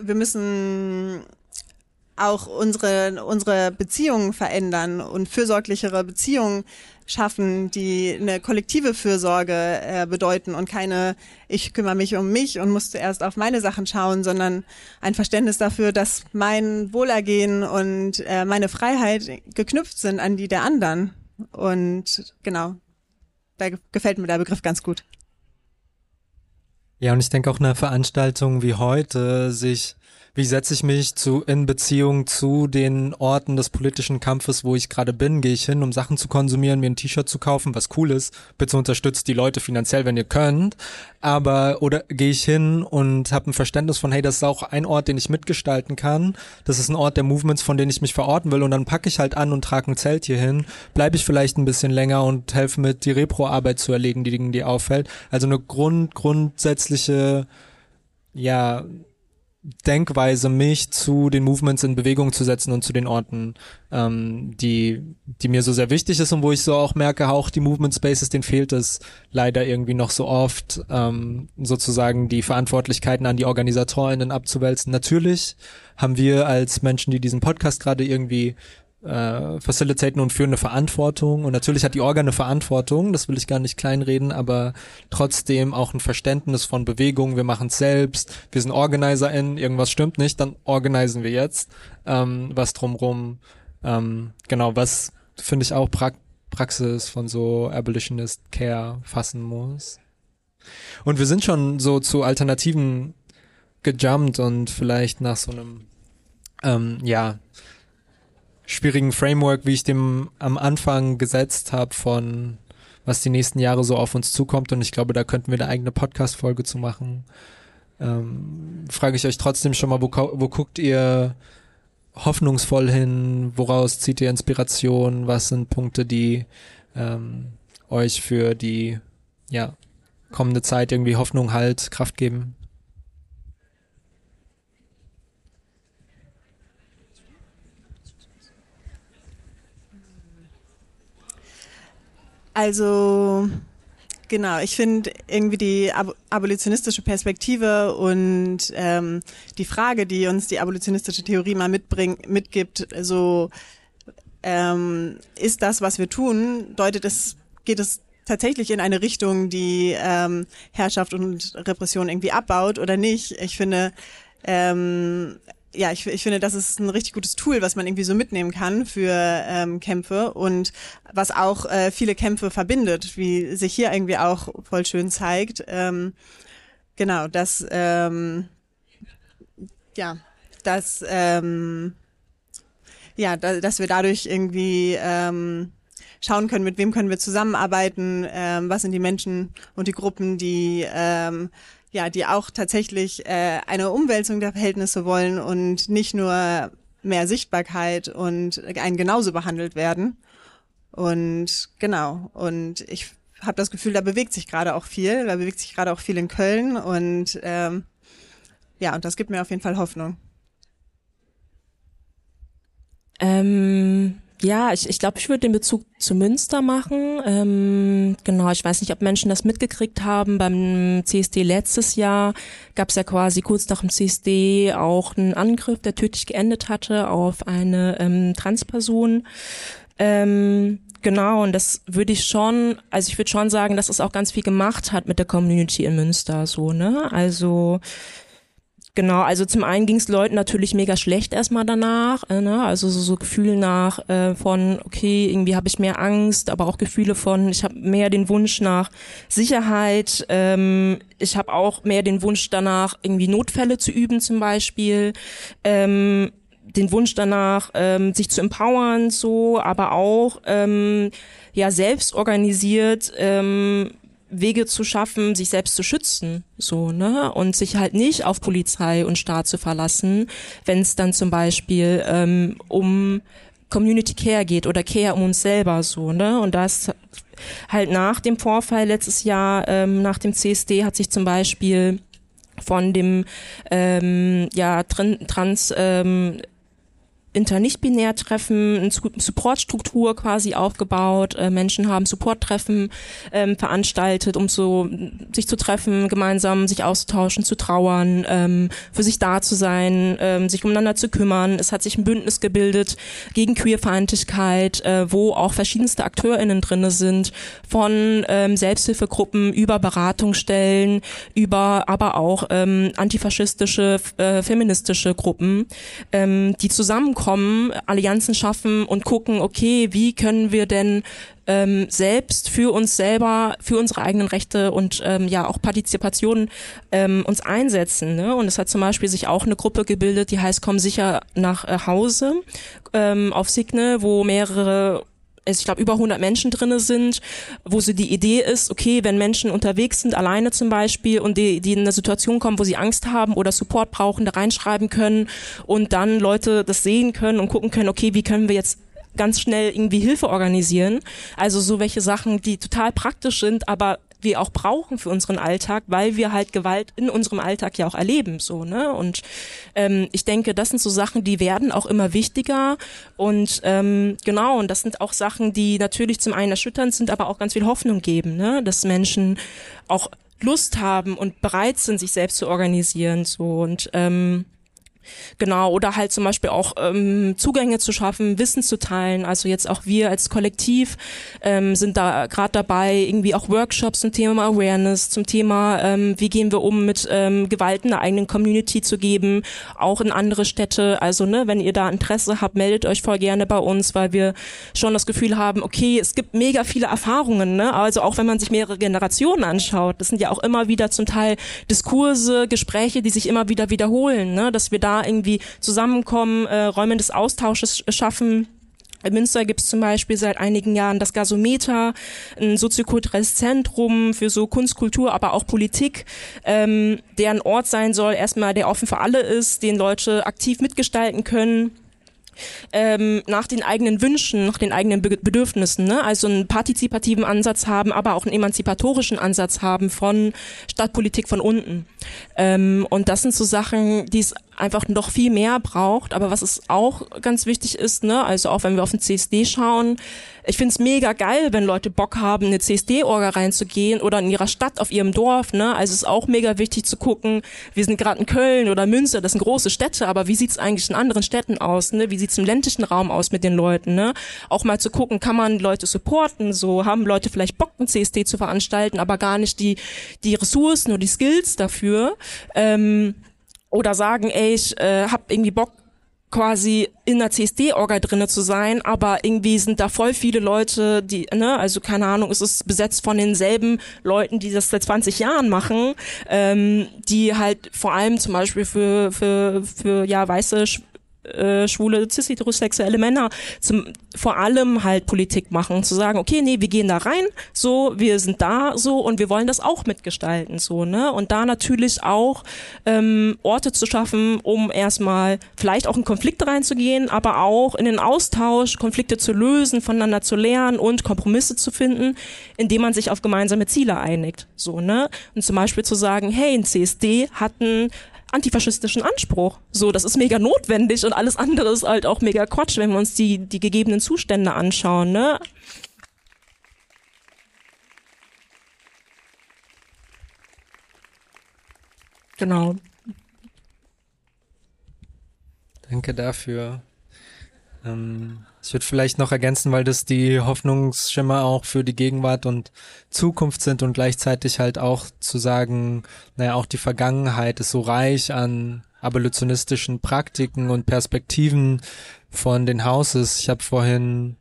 wir müssen auch unsere, unsere Beziehungen verändern und fürsorglichere Beziehungen schaffen, die eine kollektive Fürsorge äh, bedeuten und keine, ich kümmere mich um mich und muss zuerst auf meine Sachen schauen, sondern ein Verständnis dafür, dass mein Wohlergehen und äh, meine Freiheit geknüpft sind an die der anderen. Und genau, da gefällt mir der Begriff ganz gut. Ja, und ich denke auch eine Veranstaltung wie heute, sich wie setze ich mich zu, in Beziehung zu den Orten des politischen Kampfes, wo ich gerade bin? Gehe ich hin, um Sachen zu konsumieren, mir ein T-Shirt zu kaufen, was cool ist? Bitte unterstützt die Leute finanziell, wenn ihr könnt. Aber, oder gehe ich hin und habe ein Verständnis von, hey, das ist auch ein Ort, den ich mitgestalten kann. Das ist ein Ort der Movements, von denen ich mich verorten will. Und dann packe ich halt an und trage ein Zelt hier hin. Bleibe ich vielleicht ein bisschen länger und helfe mit, die Repro-Arbeit zu erlegen, die die auffällt. Also eine Grund, grundsätzliche, ja, Denkweise, mich zu den Movements in Bewegung zu setzen und zu den Orten, ähm, die, die mir so sehr wichtig ist und wo ich so auch merke, auch die Movement Spaces, denen fehlt es leider irgendwie noch so oft, ähm, sozusagen die Verantwortlichkeiten an die OrganisatorInnen abzuwälzen. Natürlich haben wir als Menschen, die diesen Podcast gerade irgendwie äh, facilitaten und führen eine Verantwortung. Und natürlich hat die Orga eine Verantwortung, das will ich gar nicht kleinreden, aber trotzdem auch ein Verständnis von Bewegung. Wir machen es selbst, wir sind OrganizerInnen, irgendwas stimmt nicht, dann organisieren wir jetzt ähm, was drumrum. Ähm, genau, was finde ich auch pra Praxis von so Abolitionist Care fassen muss. Und wir sind schon so zu Alternativen gejumpt und vielleicht nach so einem ähm, ja schwierigen Framework, wie ich dem am Anfang gesetzt habe von was die nächsten Jahre so auf uns zukommt und ich glaube, da könnten wir eine eigene Podcast-Folge zu machen. Ähm, frage ich euch trotzdem schon mal, wo, wo guckt ihr hoffnungsvoll hin? Woraus zieht ihr Inspiration? Was sind Punkte, die ähm, euch für die ja, kommende Zeit irgendwie Hoffnung, Halt, Kraft geben? Also Genau, ich finde irgendwie die ab abolitionistische Perspektive und ähm, die Frage, die uns die abolitionistische Theorie mal mitbringt, mitgibt, so ähm, ist das, was wir tun, deutet es, geht es tatsächlich in eine Richtung, die ähm, Herrschaft und Repression irgendwie abbaut oder nicht. Ich finde, ähm, ja, ich, ich finde, das ist ein richtig gutes Tool, was man irgendwie so mitnehmen kann für ähm, Kämpfe und was auch äh, viele Kämpfe verbindet, wie sich hier irgendwie auch voll schön zeigt. Ähm, genau, dass ähm, ja, dass ähm, ja, da, dass wir dadurch irgendwie ähm, schauen können, mit wem können wir zusammenarbeiten, ähm, was sind die Menschen und die Gruppen, die ähm, ja, die auch tatsächlich äh, eine Umwälzung der Verhältnisse wollen und nicht nur mehr Sichtbarkeit und einen genauso behandelt werden. Und genau, und ich habe das Gefühl, da bewegt sich gerade auch viel, da bewegt sich gerade auch viel in Köln und ähm, ja, und das gibt mir auf jeden Fall Hoffnung. Ähm, ja, ich, ich glaube, ich würde den Bezug zu Münster machen. Ähm, genau, ich weiß nicht, ob Menschen das mitgekriegt haben. Beim CSD letztes Jahr gab es ja quasi kurz nach dem CSD auch einen Angriff, der tödlich geendet hatte auf eine ähm, Transperson. Ähm, Genau, und das würde ich schon, also ich würde schon sagen, dass es auch ganz viel gemacht hat mit der Community in Münster, so, ne? Also Genau, also zum einen ging es Leuten natürlich mega schlecht erstmal danach, äh, ne? also so, so Gefühle nach äh, von, okay, irgendwie habe ich mehr Angst, aber auch Gefühle von, ich habe mehr den Wunsch nach Sicherheit, ähm, ich habe auch mehr den Wunsch danach, irgendwie Notfälle zu üben zum Beispiel, ähm, den Wunsch danach, ähm, sich zu empowern, so, aber auch ähm, ja selbst organisiert ähm, Wege zu schaffen, sich selbst zu schützen, so, ne? Und sich halt nicht auf Polizei und Staat zu verlassen, wenn es dann zum Beispiel ähm, um Community Care geht oder Care um uns selber, so, ne? Und das halt nach dem Vorfall letztes Jahr, ähm, nach dem CSD hat sich zum Beispiel von dem ähm, ja trans ähm, Inter-Nicht-Binär-Treffen, eine Supportstruktur quasi aufgebaut. Äh, Menschen haben Supporttreffen ähm, veranstaltet, um so sich zu treffen, gemeinsam sich auszutauschen, zu trauern, ähm, für sich da zu sein, ähm, sich umeinander zu kümmern. Es hat sich ein Bündnis gebildet gegen Queerfeindlichkeit, äh, wo auch verschiedenste AkteurInnen drinne sind, von ähm, Selbsthilfegruppen über Beratungsstellen, über aber auch ähm, antifaschistische, äh, feministische Gruppen, ähm, die zusammenkommen zusammenkommen, Allianzen schaffen und gucken, okay, wie können wir denn ähm, selbst für uns selber, für unsere eigenen Rechte und ähm, ja auch Partizipation ähm, uns einsetzen. Ne? Und es hat zum Beispiel sich auch eine Gruppe gebildet, die heißt Komm sicher nach äh, Hause ähm, auf Signe, wo mehrere ich glaube, über 100 Menschen drinne sind, wo so die Idee ist, okay, wenn Menschen unterwegs sind, alleine zum Beispiel, und die, die in eine Situation kommen, wo sie Angst haben oder Support brauchen, da reinschreiben können und dann Leute das sehen können und gucken können, okay, wie können wir jetzt ganz schnell irgendwie Hilfe organisieren. Also so welche Sachen, die total praktisch sind, aber wir auch brauchen für unseren Alltag, weil wir halt Gewalt in unserem Alltag ja auch erleben, so ne. Und ähm, ich denke, das sind so Sachen, die werden auch immer wichtiger und ähm, genau. Und das sind auch Sachen, die natürlich zum einen erschütternd sind, aber auch ganz viel Hoffnung geben, ne, dass Menschen auch Lust haben und bereit sind, sich selbst zu organisieren, so und ähm, Genau, oder halt zum Beispiel auch ähm, Zugänge zu schaffen, Wissen zu teilen. Also jetzt auch wir als Kollektiv ähm, sind da gerade dabei, irgendwie auch Workshops zum Thema Awareness, zum Thema, ähm, wie gehen wir um mit ähm, Gewalt in der eigenen Community zu geben, auch in andere Städte. Also ne, wenn ihr da Interesse habt, meldet euch voll gerne bei uns, weil wir schon das Gefühl haben, okay, es gibt mega viele Erfahrungen, ne? Also auch wenn man sich mehrere Generationen anschaut, das sind ja auch immer wieder zum Teil Diskurse, Gespräche, die sich immer wieder wiederholen, ne? Dass wir da irgendwie zusammenkommen, äh, Räume des Austausches schaffen. In Münster gibt es zum Beispiel seit einigen Jahren das Gasometer, ein soziokulturelles Zentrum für so Kunst, Kultur, aber auch Politik, ähm, der ein Ort sein soll, erstmal der offen für alle ist, den Leute aktiv mitgestalten können ähm, nach den eigenen Wünschen, nach den eigenen Be Bedürfnissen, ne? also einen partizipativen Ansatz haben, aber auch einen emanzipatorischen Ansatz haben von Stadtpolitik von unten. Ähm, und das sind so Sachen, die es einfach noch viel mehr braucht. Aber was es auch ganz wichtig ist, ne, also auch wenn wir auf den CSD schauen, ich find's mega geil, wenn Leute Bock haben, in eine CSD-Orga reinzugehen oder in ihrer Stadt, auf ihrem Dorf. Ne? Also es ist auch mega wichtig zu gucken, wir sind gerade in Köln oder Münster, das sind große Städte, aber wie sieht's eigentlich in anderen Städten aus? Ne? Wie sieht's im ländlichen Raum aus mit den Leuten? Ne? Auch mal zu gucken, kann man Leute supporten? So haben Leute vielleicht Bock, einen CSD zu veranstalten, aber gar nicht die, die Ressourcen oder die Skills dafür. Ähm, oder sagen, ey, ich äh, hab irgendwie Bock, quasi in der CSD-Orga drinne zu sein, aber irgendwie sind da voll viele Leute, die, ne, also keine Ahnung, es ist besetzt von denselben Leuten, die das seit 20 Jahren machen, ähm, die halt vor allem zum Beispiel für, für, für ja, weiße äh, schwule, cis-heterosexuelle Männer zum, vor allem halt Politik machen, zu sagen, okay, nee, wir gehen da rein, so, wir sind da, so, und wir wollen das auch mitgestalten, so, ne, und da natürlich auch ähm, Orte zu schaffen, um erstmal vielleicht auch in Konflikte reinzugehen, aber auch in den Austausch, Konflikte zu lösen, voneinander zu lernen und Kompromisse zu finden, indem man sich auf gemeinsame Ziele einigt, so, ne, und zum Beispiel zu sagen, hey, ein CSD hat ein antifaschistischen Anspruch. So, das ist mega notwendig und alles andere ist halt auch mega Quatsch, wenn wir uns die, die gegebenen Zustände anschauen, ne? Genau. Danke dafür. Ähm, ich würde vielleicht noch ergänzen, weil das die Hoffnungsschimmer auch für die Gegenwart und Zukunft sind und gleichzeitig halt auch zu sagen, naja, auch die Vergangenheit ist so reich an abolitionistischen Praktiken und Perspektiven von den Houses. Ich habe vorhin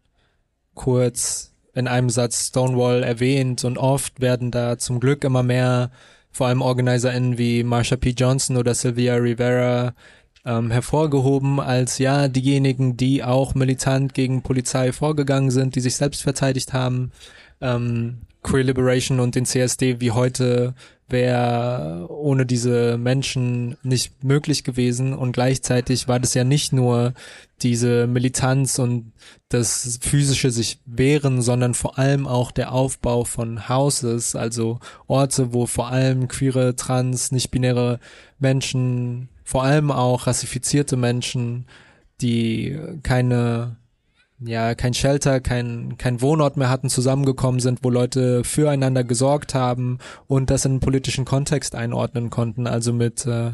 kurz in einem Satz Stonewall erwähnt und oft werden da zum Glück immer mehr vor allem OrganizerInnen wie Marsha P. Johnson oder Sylvia Rivera ähm, hervorgehoben als ja diejenigen, die auch militant gegen Polizei vorgegangen sind, die sich selbst verteidigt haben. Ähm, Queer Liberation und den CSD wie heute wäre ohne diese Menschen nicht möglich gewesen und gleichzeitig war das ja nicht nur diese Militanz und das physische sich wehren, sondern vor allem auch der Aufbau von Houses, also Orte, wo vor allem queere, trans, nicht-binäre Menschen vor allem auch rassifizierte Menschen, die keine ja, kein Shelter, kein, kein Wohnort mehr hatten, zusammengekommen sind, wo Leute füreinander gesorgt haben und das in einen politischen Kontext einordnen konnten, also mit äh,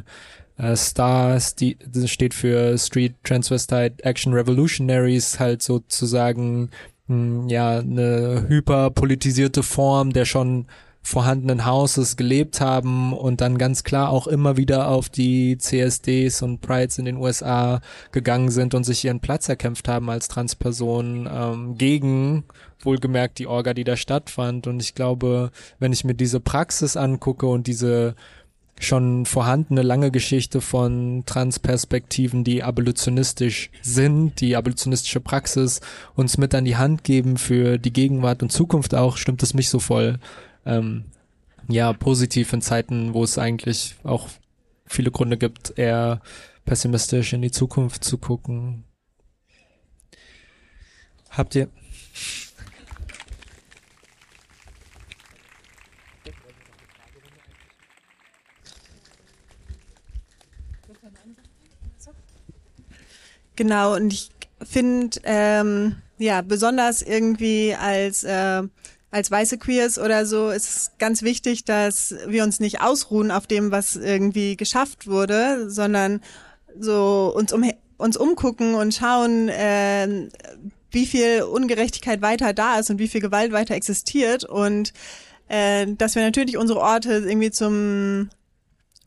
äh, STARS, die das steht für Street Transvestite Action Revolutionaries, halt sozusagen mh, hm, ja eine hyperpolitisierte Form der schon vorhandenen Hauses gelebt haben und dann ganz klar auch immer wieder auf die CSDs und Prides in den USA gegangen sind und sich ihren Platz erkämpft haben als Transpersonen ähm, gegen wohlgemerkt die Orga, die da stattfand. Und ich glaube, wenn ich mir diese Praxis angucke und diese schon vorhandene lange Geschichte von Transperspektiven, die abolitionistisch sind, die abolitionistische Praxis uns mit an die Hand geben für die Gegenwart und Zukunft auch, stimmt es mich so voll ähm, ja, positiv in Zeiten, wo es eigentlich auch viele Gründe gibt, eher pessimistisch in die Zukunft zu gucken. Habt ihr Genau, und ich finde, ähm, ja, besonders irgendwie als äh, als weiße Queers oder so ist ganz wichtig, dass wir uns nicht ausruhen auf dem, was irgendwie geschafft wurde, sondern so uns um uns umgucken und schauen, äh, wie viel Ungerechtigkeit weiter da ist und wie viel Gewalt weiter existiert. Und äh, dass wir natürlich unsere Orte irgendwie zum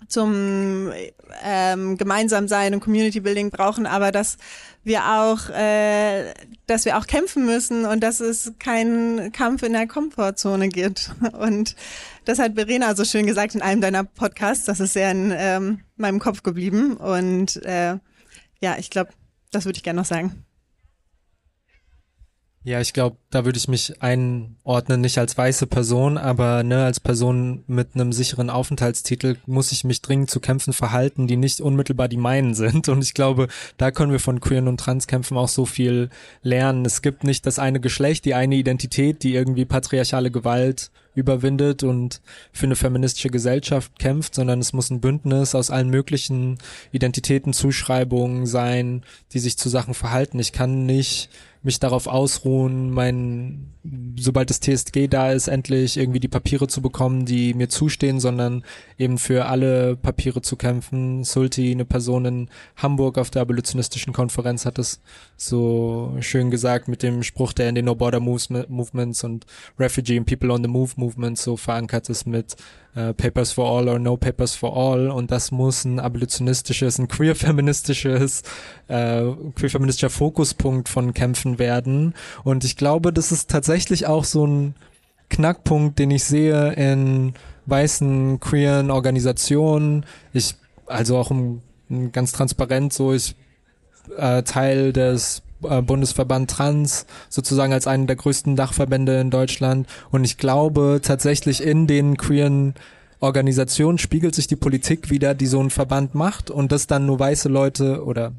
zum ähm, gemeinsam sein und Community Building brauchen, aber dass wir auch, äh, dass wir auch kämpfen müssen und dass es keinen Kampf in der Komfortzone gibt. Und das hat Verena so schön gesagt in einem deiner Podcasts. Das ist sehr in ähm, meinem Kopf geblieben. Und äh, ja, ich glaube, das würde ich gerne noch sagen. Ja, ich glaube, da würde ich mich einordnen, nicht als weiße Person, aber ne, als Person mit einem sicheren Aufenthaltstitel muss ich mich dringend zu Kämpfen verhalten, die nicht unmittelbar die meinen sind. Und ich glaube, da können wir von queeren und Transkämpfen auch so viel lernen. Es gibt nicht das eine Geschlecht, die eine Identität, die irgendwie patriarchale Gewalt überwindet und für eine feministische Gesellschaft kämpft, sondern es muss ein Bündnis aus allen möglichen Identitäten, Zuschreibungen sein, die sich zu Sachen verhalten. Ich kann nicht mich darauf ausruhen, mein, sobald das TSG da ist, endlich irgendwie die Papiere zu bekommen, die mir zustehen, sondern eben für alle Papiere zu kämpfen. Sulti, eine Person in Hamburg auf der abolitionistischen Konferenz, hat es so schön gesagt mit dem Spruch, der in den No Border Movements und Refugee and People on the Move Movement so verankert ist mit äh, Papers for All or No Papers for All und das muss ein abolitionistisches, ein queer-feministisches, äh, queer-feministischer Fokuspunkt von Kämpfen werden und ich glaube, das ist tatsächlich auch so ein Knackpunkt, den ich sehe in weißen queeren Organisationen. Ich, also auch um, ganz transparent so, ich äh, Teil des Bundesverband Trans sozusagen als einen der größten Dachverbände in Deutschland. Und ich glaube tatsächlich in den queeren Organisationen spiegelt sich die Politik wieder, die so einen Verband macht und das dann nur weiße Leute oder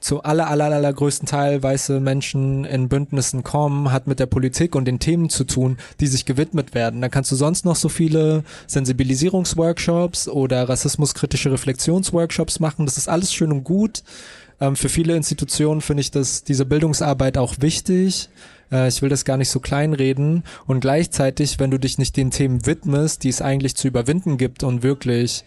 zu aller, aller, allergrößten Teil weiße Menschen in Bündnissen kommen, hat mit der Politik und den Themen zu tun, die sich gewidmet werden. Da kannst du sonst noch so viele Sensibilisierungsworkshops oder rassismuskritische Reflexionsworkshops machen. Das ist alles schön und gut. Ähm, für viele Institutionen finde ich das, diese Bildungsarbeit auch wichtig. Äh, ich will das gar nicht so kleinreden. Und gleichzeitig, wenn du dich nicht den Themen widmest, die es eigentlich zu überwinden gibt und wirklich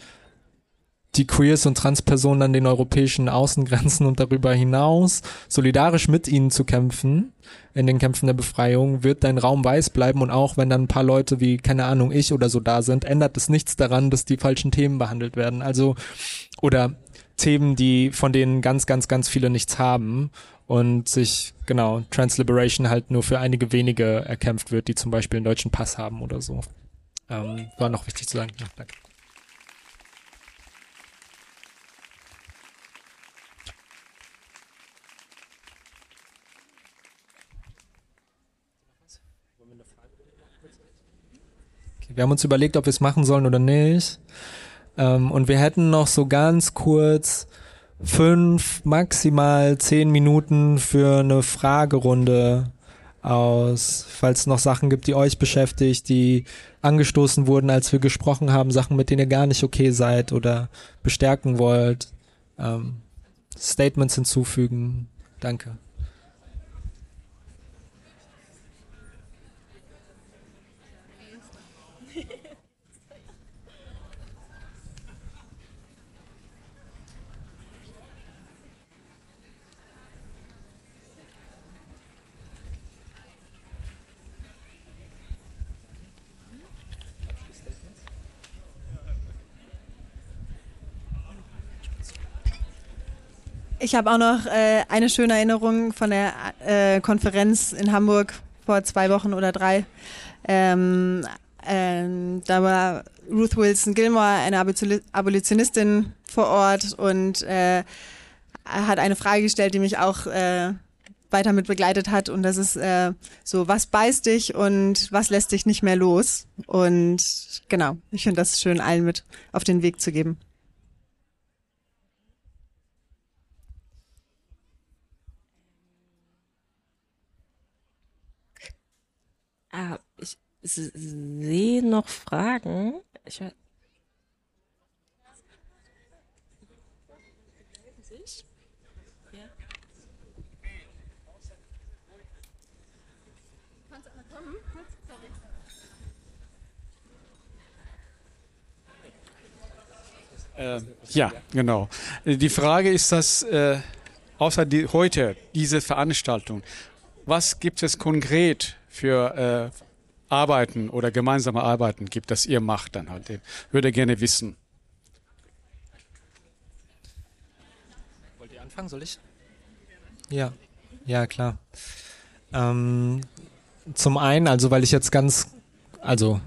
die Queers und Transpersonen an den europäischen Außengrenzen und darüber hinaus solidarisch mit ihnen zu kämpfen in den Kämpfen der Befreiung, wird dein Raum weiß bleiben und auch wenn dann ein paar Leute wie, keine Ahnung, ich oder so da sind, ändert es nichts daran, dass die falschen Themen behandelt werden. Also, oder Themen, die, von denen ganz, ganz, ganz viele nichts haben und sich, genau, Transliberation halt nur für einige wenige erkämpft wird, die zum Beispiel einen deutschen Pass haben oder so. Ähm, war noch wichtig zu sagen. Ja, danke. wir haben uns überlegt, ob wir es machen sollen oder nicht. Ähm, und wir hätten noch so ganz kurz fünf, maximal zehn Minuten für eine Fragerunde aus, falls es noch Sachen gibt, die euch beschäftigt, die angestoßen wurden, als wir gesprochen haben, Sachen, mit denen ihr gar nicht okay seid oder bestärken wollt. Ähm, Statements hinzufügen. Danke. Ich habe auch noch äh, eine schöne Erinnerung von der äh, Konferenz in Hamburg vor zwei Wochen oder drei. Ähm, ähm, da war Ruth Wilson Gilmore, eine Abolitionistin vor Ort und äh, hat eine Frage gestellt, die mich auch äh, weiter mit begleitet hat. Und das ist äh, so, was beißt dich und was lässt dich nicht mehr los? Und genau, ich finde das schön, allen mit auf den Weg zu geben. Ah, ich sehe noch Fragen. Ich. Äh, ja, genau. Die Frage ist, dass äh, außer die, heute diese Veranstaltung, was gibt es konkret für äh, Arbeiten oder gemeinsame Arbeiten gibt, das ihr macht dann halt. Ich würde gerne wissen. Wollt ihr anfangen, soll ich? Ja, ja, klar. Ähm, zum einen, also weil ich jetzt ganz, also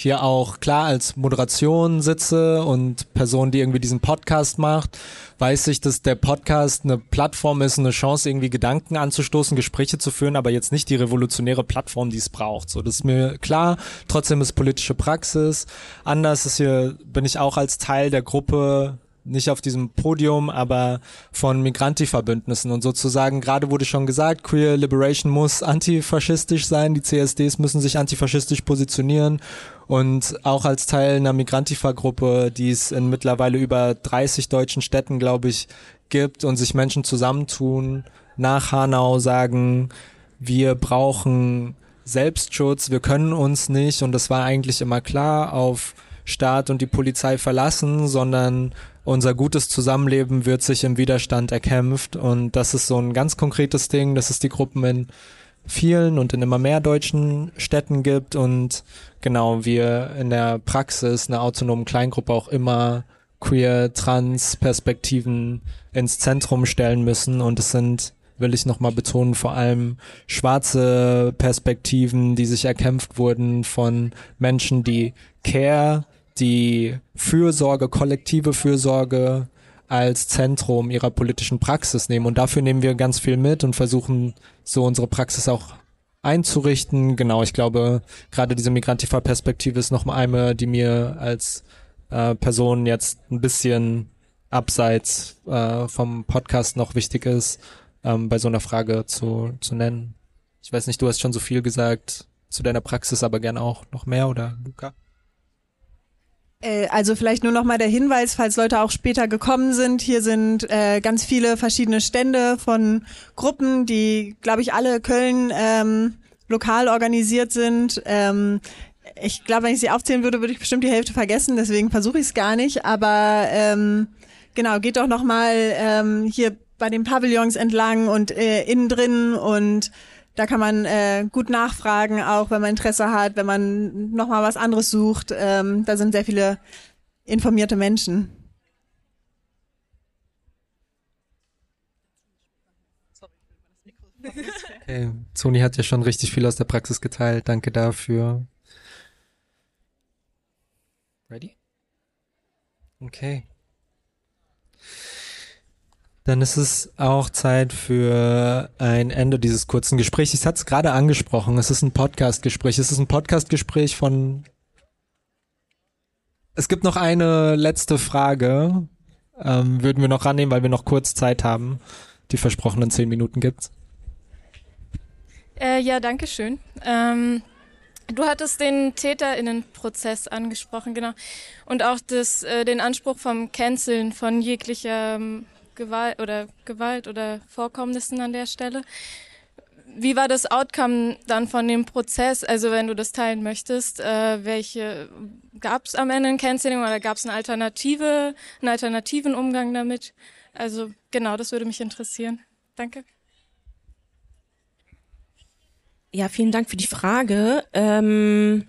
hier auch klar als Moderation sitze und Person, die irgendwie diesen Podcast macht, weiß ich, dass der Podcast eine Plattform ist, eine Chance, irgendwie Gedanken anzustoßen, Gespräche zu führen, aber jetzt nicht die revolutionäre Plattform, die es braucht. So, das ist mir klar. Trotzdem ist politische Praxis. Anders ist hier, bin ich auch als Teil der Gruppe nicht auf diesem Podium, aber von Migranti-Verbündnissen und sozusagen, gerade wurde schon gesagt, Queer Liberation muss antifaschistisch sein, die CSDs müssen sich antifaschistisch positionieren und auch als Teil einer Migrantifa-Gruppe, die es in mittlerweile über 30 deutschen Städten, glaube ich, gibt und sich Menschen zusammentun, nach Hanau sagen, wir brauchen Selbstschutz, wir können uns nicht, und das war eigentlich immer klar, auf Staat und die Polizei verlassen, sondern unser gutes Zusammenleben wird sich im Widerstand erkämpft. Und das ist so ein ganz konkretes Ding, dass es die Gruppen in vielen und in immer mehr deutschen Städten gibt und genau wir in der Praxis einer autonomen Kleingruppe auch immer queer, trans Perspektiven ins Zentrum stellen müssen und es sind will ich nochmal betonen, vor allem schwarze Perspektiven, die sich erkämpft wurden von Menschen, die Care die Fürsorge, kollektive Fürsorge als Zentrum ihrer politischen Praxis nehmen. Und dafür nehmen wir ganz viel mit und versuchen so unsere Praxis auch einzurichten. Genau, ich glaube, gerade diese Migrantifa-Perspektive ist noch mal eine, die mir als äh, Person jetzt ein bisschen abseits äh, vom Podcast noch wichtig ist, ähm, bei so einer Frage zu, zu nennen. Ich weiß nicht, du hast schon so viel gesagt zu deiner Praxis, aber gern auch noch mehr, oder Luca? Äh, also vielleicht nur noch mal der Hinweis, falls Leute auch später gekommen sind. Hier sind äh, ganz viele verschiedene Stände von Gruppen, die, glaube ich, alle Köln ähm, lokal organisiert sind. Ähm, ich glaube, wenn ich sie aufzählen würde, würde ich bestimmt die Hälfte vergessen. Deswegen versuche ich es gar nicht. Aber ähm, genau, geht doch noch mal ähm, hier bei den Pavillons entlang und äh, innen drin und da kann man äh, gut nachfragen, auch wenn man Interesse hat, wenn man noch mal was anderes sucht. Ähm, da sind sehr viele informierte Menschen. Okay. Sony hat ja schon richtig viel aus der Praxis geteilt. Danke dafür. Ready? Okay. Dann ist es auch Zeit für ein Ende dieses kurzen Gesprächs. Ich hatte es gerade angesprochen. Es ist ein Podcast-Gespräch. Es ist ein Podcast-Gespräch von. Es gibt noch eine letzte Frage. Ähm, würden wir noch rannehmen, weil wir noch kurz Zeit haben. Die versprochenen zehn Minuten gibt's. Äh, ja, danke schön. Ähm, du hattest den TäterInnenprozess angesprochen, genau. Und auch das, äh, den Anspruch vom Canceln von jeglicher ähm, Gewalt oder Gewalt oder Vorkommnissen an der Stelle. Wie war das Outcome dann von dem Prozess? Also wenn du das teilen möchtest, äh, welche gab es am Ende ein Canceling oder gab es eine Alternative, einen alternativen Umgang damit? Also genau, das würde mich interessieren. Danke. Ja, vielen Dank für die Frage. Ähm,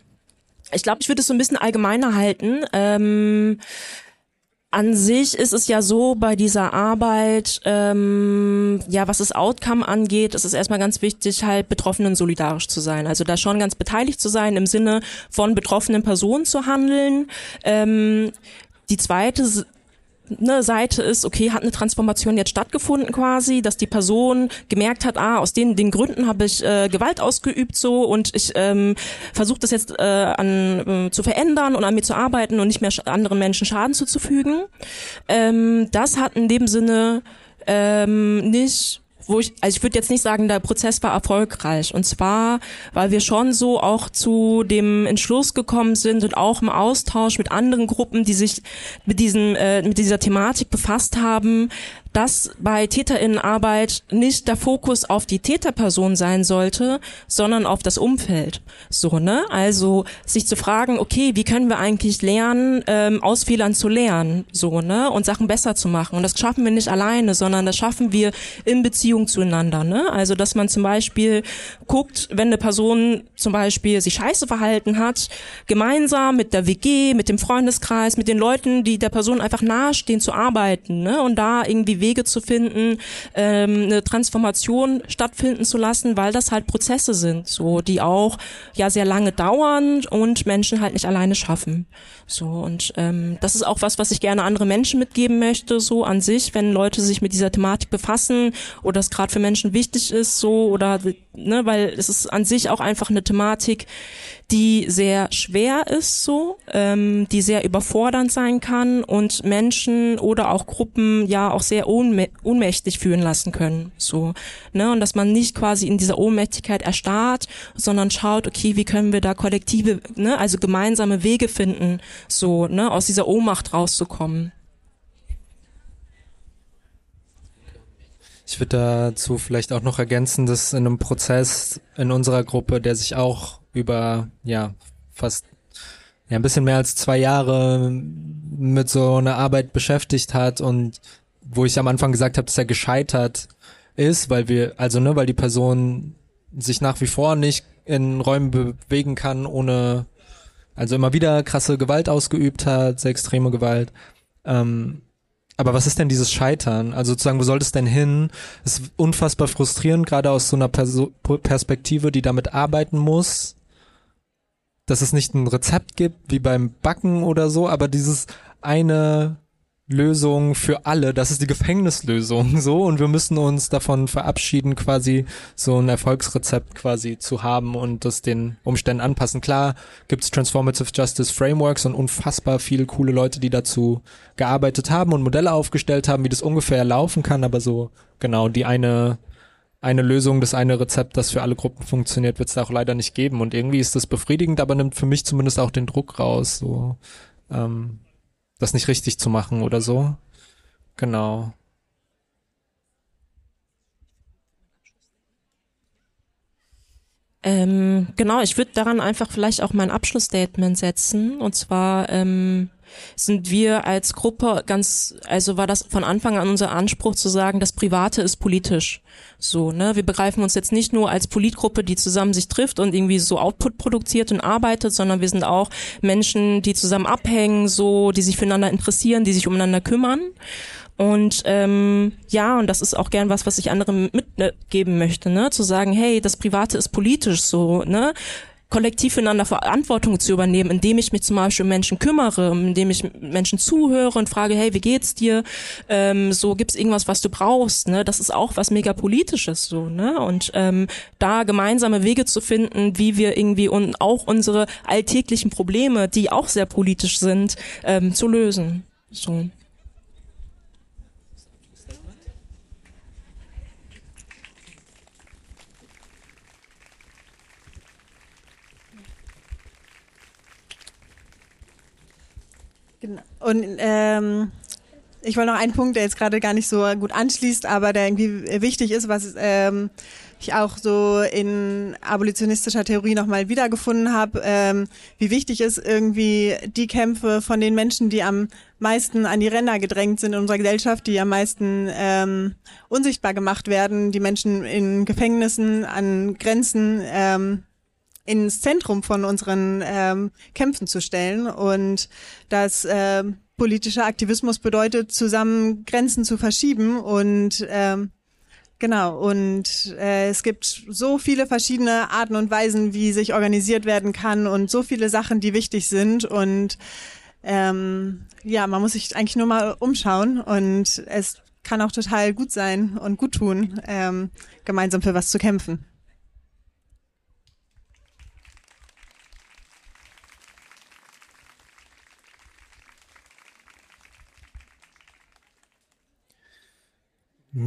ich glaube, ich würde es so ein bisschen allgemeiner halten. Ähm, an sich ist es ja so bei dieser Arbeit, ähm, ja, was das Outcome angeht, ist es erstmal ganz wichtig, halt Betroffenen solidarisch zu sein. Also da schon ganz beteiligt zu sein, im Sinne von betroffenen Personen zu handeln. Ähm, die zweite ne, Seite ist, okay, hat eine Transformation jetzt stattgefunden quasi, dass die Person gemerkt hat, ah, aus den, den Gründen habe ich äh, Gewalt ausgeübt so und ich ähm, versuche das jetzt äh, an, äh, zu verändern und an mir zu arbeiten und nicht mehr anderen Menschen Schaden zuzufügen. Ähm, das hat in dem Sinne ähm, nicht wo ich, also ich würde jetzt nicht sagen, der Prozess war erfolgreich. Und zwar, weil wir schon so auch zu dem Entschluss gekommen sind und auch im Austausch mit anderen Gruppen, die sich mit diesem, äh, mit dieser Thematik befasst haben, dass bei Täterinnenarbeit nicht der Fokus auf die Täterperson sein sollte, sondern auf das Umfeld. So, ne? Also sich zu fragen, okay, wie können wir eigentlich lernen, ähm, aus Fehlern zu lernen, so, ne? Und Sachen besser zu machen. Und das schaffen wir nicht alleine, sondern das schaffen wir in Beziehung zueinander, ne? Also, dass man zum Beispiel guckt, wenn eine Person zum Beispiel sich scheiße verhalten hat, gemeinsam mit der WG, mit dem Freundeskreis, mit den Leuten, die der Person einfach nahestehen, zu arbeiten, ne? Und da irgendwie Wege zu finden, ähm, eine Transformation stattfinden zu lassen, weil das halt Prozesse sind, so die auch ja sehr lange dauern und Menschen halt nicht alleine schaffen. So und ähm, das ist auch was, was ich gerne andere Menschen mitgeben möchte, so an sich, wenn Leute sich mit dieser Thematik befassen oder es gerade für Menschen wichtig ist, so oder ne, weil es ist an sich auch einfach eine Thematik, die sehr schwer ist, so, ähm, die sehr überfordernd sein kann und Menschen oder auch Gruppen ja auch sehr ohnmä ohnmächtig fühlen lassen können, so, ne, und dass man nicht quasi in dieser Ohnmächtigkeit erstarrt, sondern schaut, okay, wie können wir da kollektive, ne, also gemeinsame Wege finden, so, ne, aus dieser Ohnmacht rauszukommen. Ich würde dazu vielleicht auch noch ergänzen, dass in einem Prozess in unserer Gruppe, der sich auch über ja fast ja ein bisschen mehr als zwei Jahre mit so einer Arbeit beschäftigt hat und wo ich am Anfang gesagt habe, dass er gescheitert ist, weil wir also ne, weil die Person sich nach wie vor nicht in Räumen bewegen kann, ohne also immer wieder krasse Gewalt ausgeübt hat, sehr extreme Gewalt. Ähm, aber was ist denn dieses Scheitern? Also sozusagen, wo soll es denn hin? Ist unfassbar frustrierend, gerade aus so einer Perso Perspektive, die damit arbeiten muss, dass es nicht ein Rezept gibt, wie beim Backen oder so, aber dieses eine Lösung für alle, das ist die Gefängnislösung, so, und wir müssen uns davon verabschieden, quasi so ein Erfolgsrezept quasi zu haben und das den Umständen anpassen. Klar gibt's Transformative Justice Frameworks und unfassbar viele coole Leute, die dazu gearbeitet haben und Modelle aufgestellt haben, wie das ungefähr laufen kann, aber so, genau, die eine, eine Lösung, das eine Rezept, das für alle Gruppen funktioniert, wird's da auch leider nicht geben. Und irgendwie ist das befriedigend, aber nimmt für mich zumindest auch den Druck raus, so, ähm, das nicht richtig zu machen oder so. Genau. Ähm, genau, ich würde daran einfach vielleicht auch mein Abschlussstatement setzen. Und zwar ähm, sind wir als Gruppe ganz, also war das von Anfang an unser Anspruch zu sagen, das Private ist politisch. So, ne? Wir begreifen uns jetzt nicht nur als Politgruppe, die zusammen sich trifft und irgendwie so Output produziert und arbeitet, sondern wir sind auch Menschen, die zusammen abhängen, so, die sich füreinander interessieren, die sich umeinander kümmern. Und ähm, ja, und das ist auch gern was, was ich anderen mitgeben möchte, ne? Zu sagen, hey, das Private ist politisch so, ne? kollektiv füreinander Verantwortung zu übernehmen, indem ich mich zum Beispiel um Menschen kümmere, indem ich Menschen zuhöre und frage, hey, wie geht's dir? Ähm, so gibt's irgendwas, was du brauchst? Ne, das ist auch was mega politisches so, ne? Und ähm, da gemeinsame Wege zu finden, wie wir irgendwie und auch unsere alltäglichen Probleme, die auch sehr politisch sind, ähm, zu lösen. So. Genau. Und ähm, ich wollte noch einen Punkt, der jetzt gerade gar nicht so gut anschließt, aber der irgendwie wichtig ist, was ähm, ich auch so in abolitionistischer Theorie nochmal wiedergefunden habe, ähm, wie wichtig ist irgendwie die Kämpfe von den Menschen, die am meisten an die Ränder gedrängt sind in unserer Gesellschaft, die am meisten ähm, unsichtbar gemacht werden, die Menschen in Gefängnissen, an Grenzen, ähm, ins Zentrum von unseren ähm, Kämpfen zu stellen und dass äh, politischer Aktivismus bedeutet, zusammen Grenzen zu verschieben und ähm, Genau, und äh, es gibt so viele verschiedene Arten und Weisen, wie sich organisiert werden kann und so viele Sachen, die wichtig sind. Und ähm, ja, man muss sich eigentlich nur mal umschauen und es kann auch total gut sein und gut tun, ähm, gemeinsam für was zu kämpfen.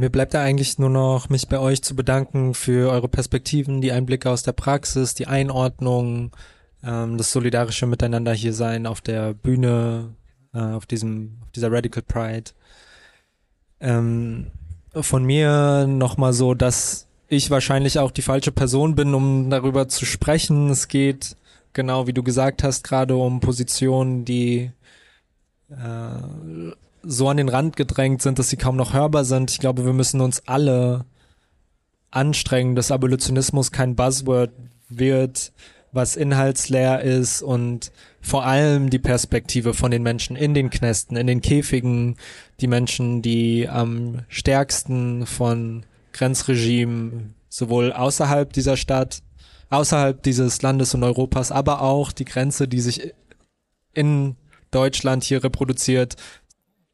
Mir bleibt da eigentlich nur noch, mich bei euch zu bedanken für eure Perspektiven, die Einblicke aus der Praxis, die Einordnung, ähm, das solidarische Miteinander hier sein auf der Bühne, äh, auf diesem, auf dieser Radical Pride. Ähm, von mir nochmal so, dass ich wahrscheinlich auch die falsche Person bin, um darüber zu sprechen. Es geht, genau wie du gesagt hast, gerade um Positionen, die äh, so an den Rand gedrängt sind, dass sie kaum noch hörbar sind. Ich glaube, wir müssen uns alle anstrengen, dass Abolitionismus kein Buzzword wird, was inhaltsleer ist und vor allem die Perspektive von den Menschen in den Knästen, in den Käfigen, die Menschen, die am stärksten von Grenzregimen sowohl außerhalb dieser Stadt, außerhalb dieses Landes und Europas, aber auch die Grenze, die sich in Deutschland hier reproduziert.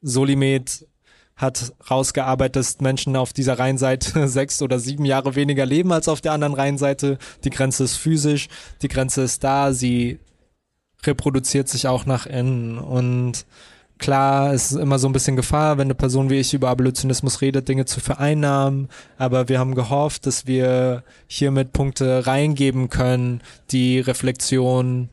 Solimed hat rausgearbeitet, dass Menschen auf dieser Rheinseite sechs oder sieben Jahre weniger leben als auf der anderen Rheinseite. Die Grenze ist physisch, die Grenze ist da, sie reproduziert sich auch nach innen und klar, es ist immer so ein bisschen Gefahr, wenn eine Person wie ich über Abolitionismus redet, Dinge zu vereinnahmen, aber wir haben gehofft, dass wir hiermit Punkte reingeben können, die Reflexion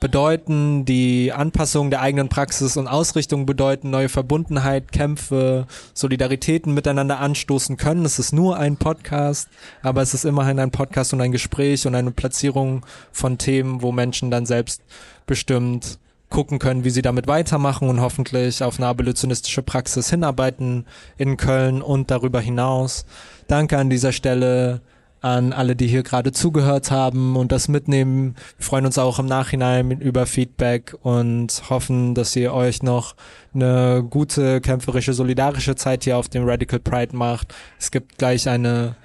bedeuten, die Anpassung der eigenen Praxis und Ausrichtung bedeuten, neue Verbundenheit, Kämpfe, Solidaritäten miteinander anstoßen können. Es ist nur ein Podcast, aber es ist immerhin ein Podcast und ein Gespräch und eine Platzierung von Themen, wo Menschen dann selbst bestimmt gucken können, wie sie damit weitermachen und hoffentlich auf eine abolitionistische Praxis hinarbeiten in Köln und darüber hinaus. Danke an dieser Stelle an alle, die hier gerade zugehört haben und das mitnehmen. Wir freuen uns auch im Nachhinein über Feedback und hoffen, dass ihr euch noch eine gute, kämpferische, solidarische Zeit hier auf dem Radical Pride macht. Es gibt gleich eine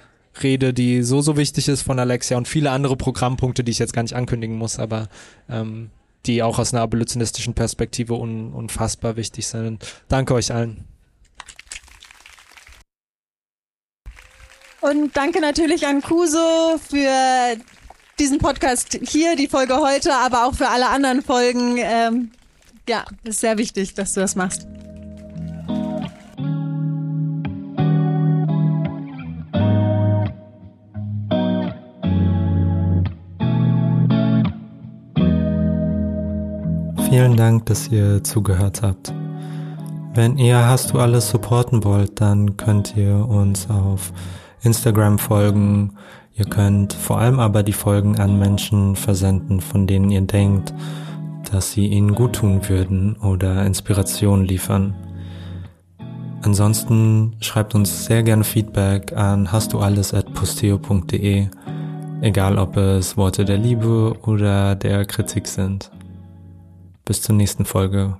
Rede, die so, so wichtig ist von Alexia und viele andere Programmpunkte, die ich jetzt gar nicht ankündigen muss, aber ähm, die auch aus einer abolitionistischen Perspektive un unfassbar wichtig sind. Danke euch allen. Und danke natürlich an Kuso für diesen Podcast hier, die Folge heute, aber auch für alle anderen Folgen. Ähm, ja, ist sehr wichtig, dass du das machst. Vielen Dank, dass ihr zugehört habt. Wenn ihr Hast du alles supporten wollt, dann könnt ihr uns auf Instagram folgen. Ihr könnt vor allem aber die Folgen an Menschen versenden, von denen ihr denkt, dass sie ihnen gut tun würden oder Inspiration liefern. Ansonsten schreibt uns sehr gerne Feedback an hast du alles at posteo.de, egal ob es Worte der Liebe oder der Kritik sind. Bis zur nächsten Folge.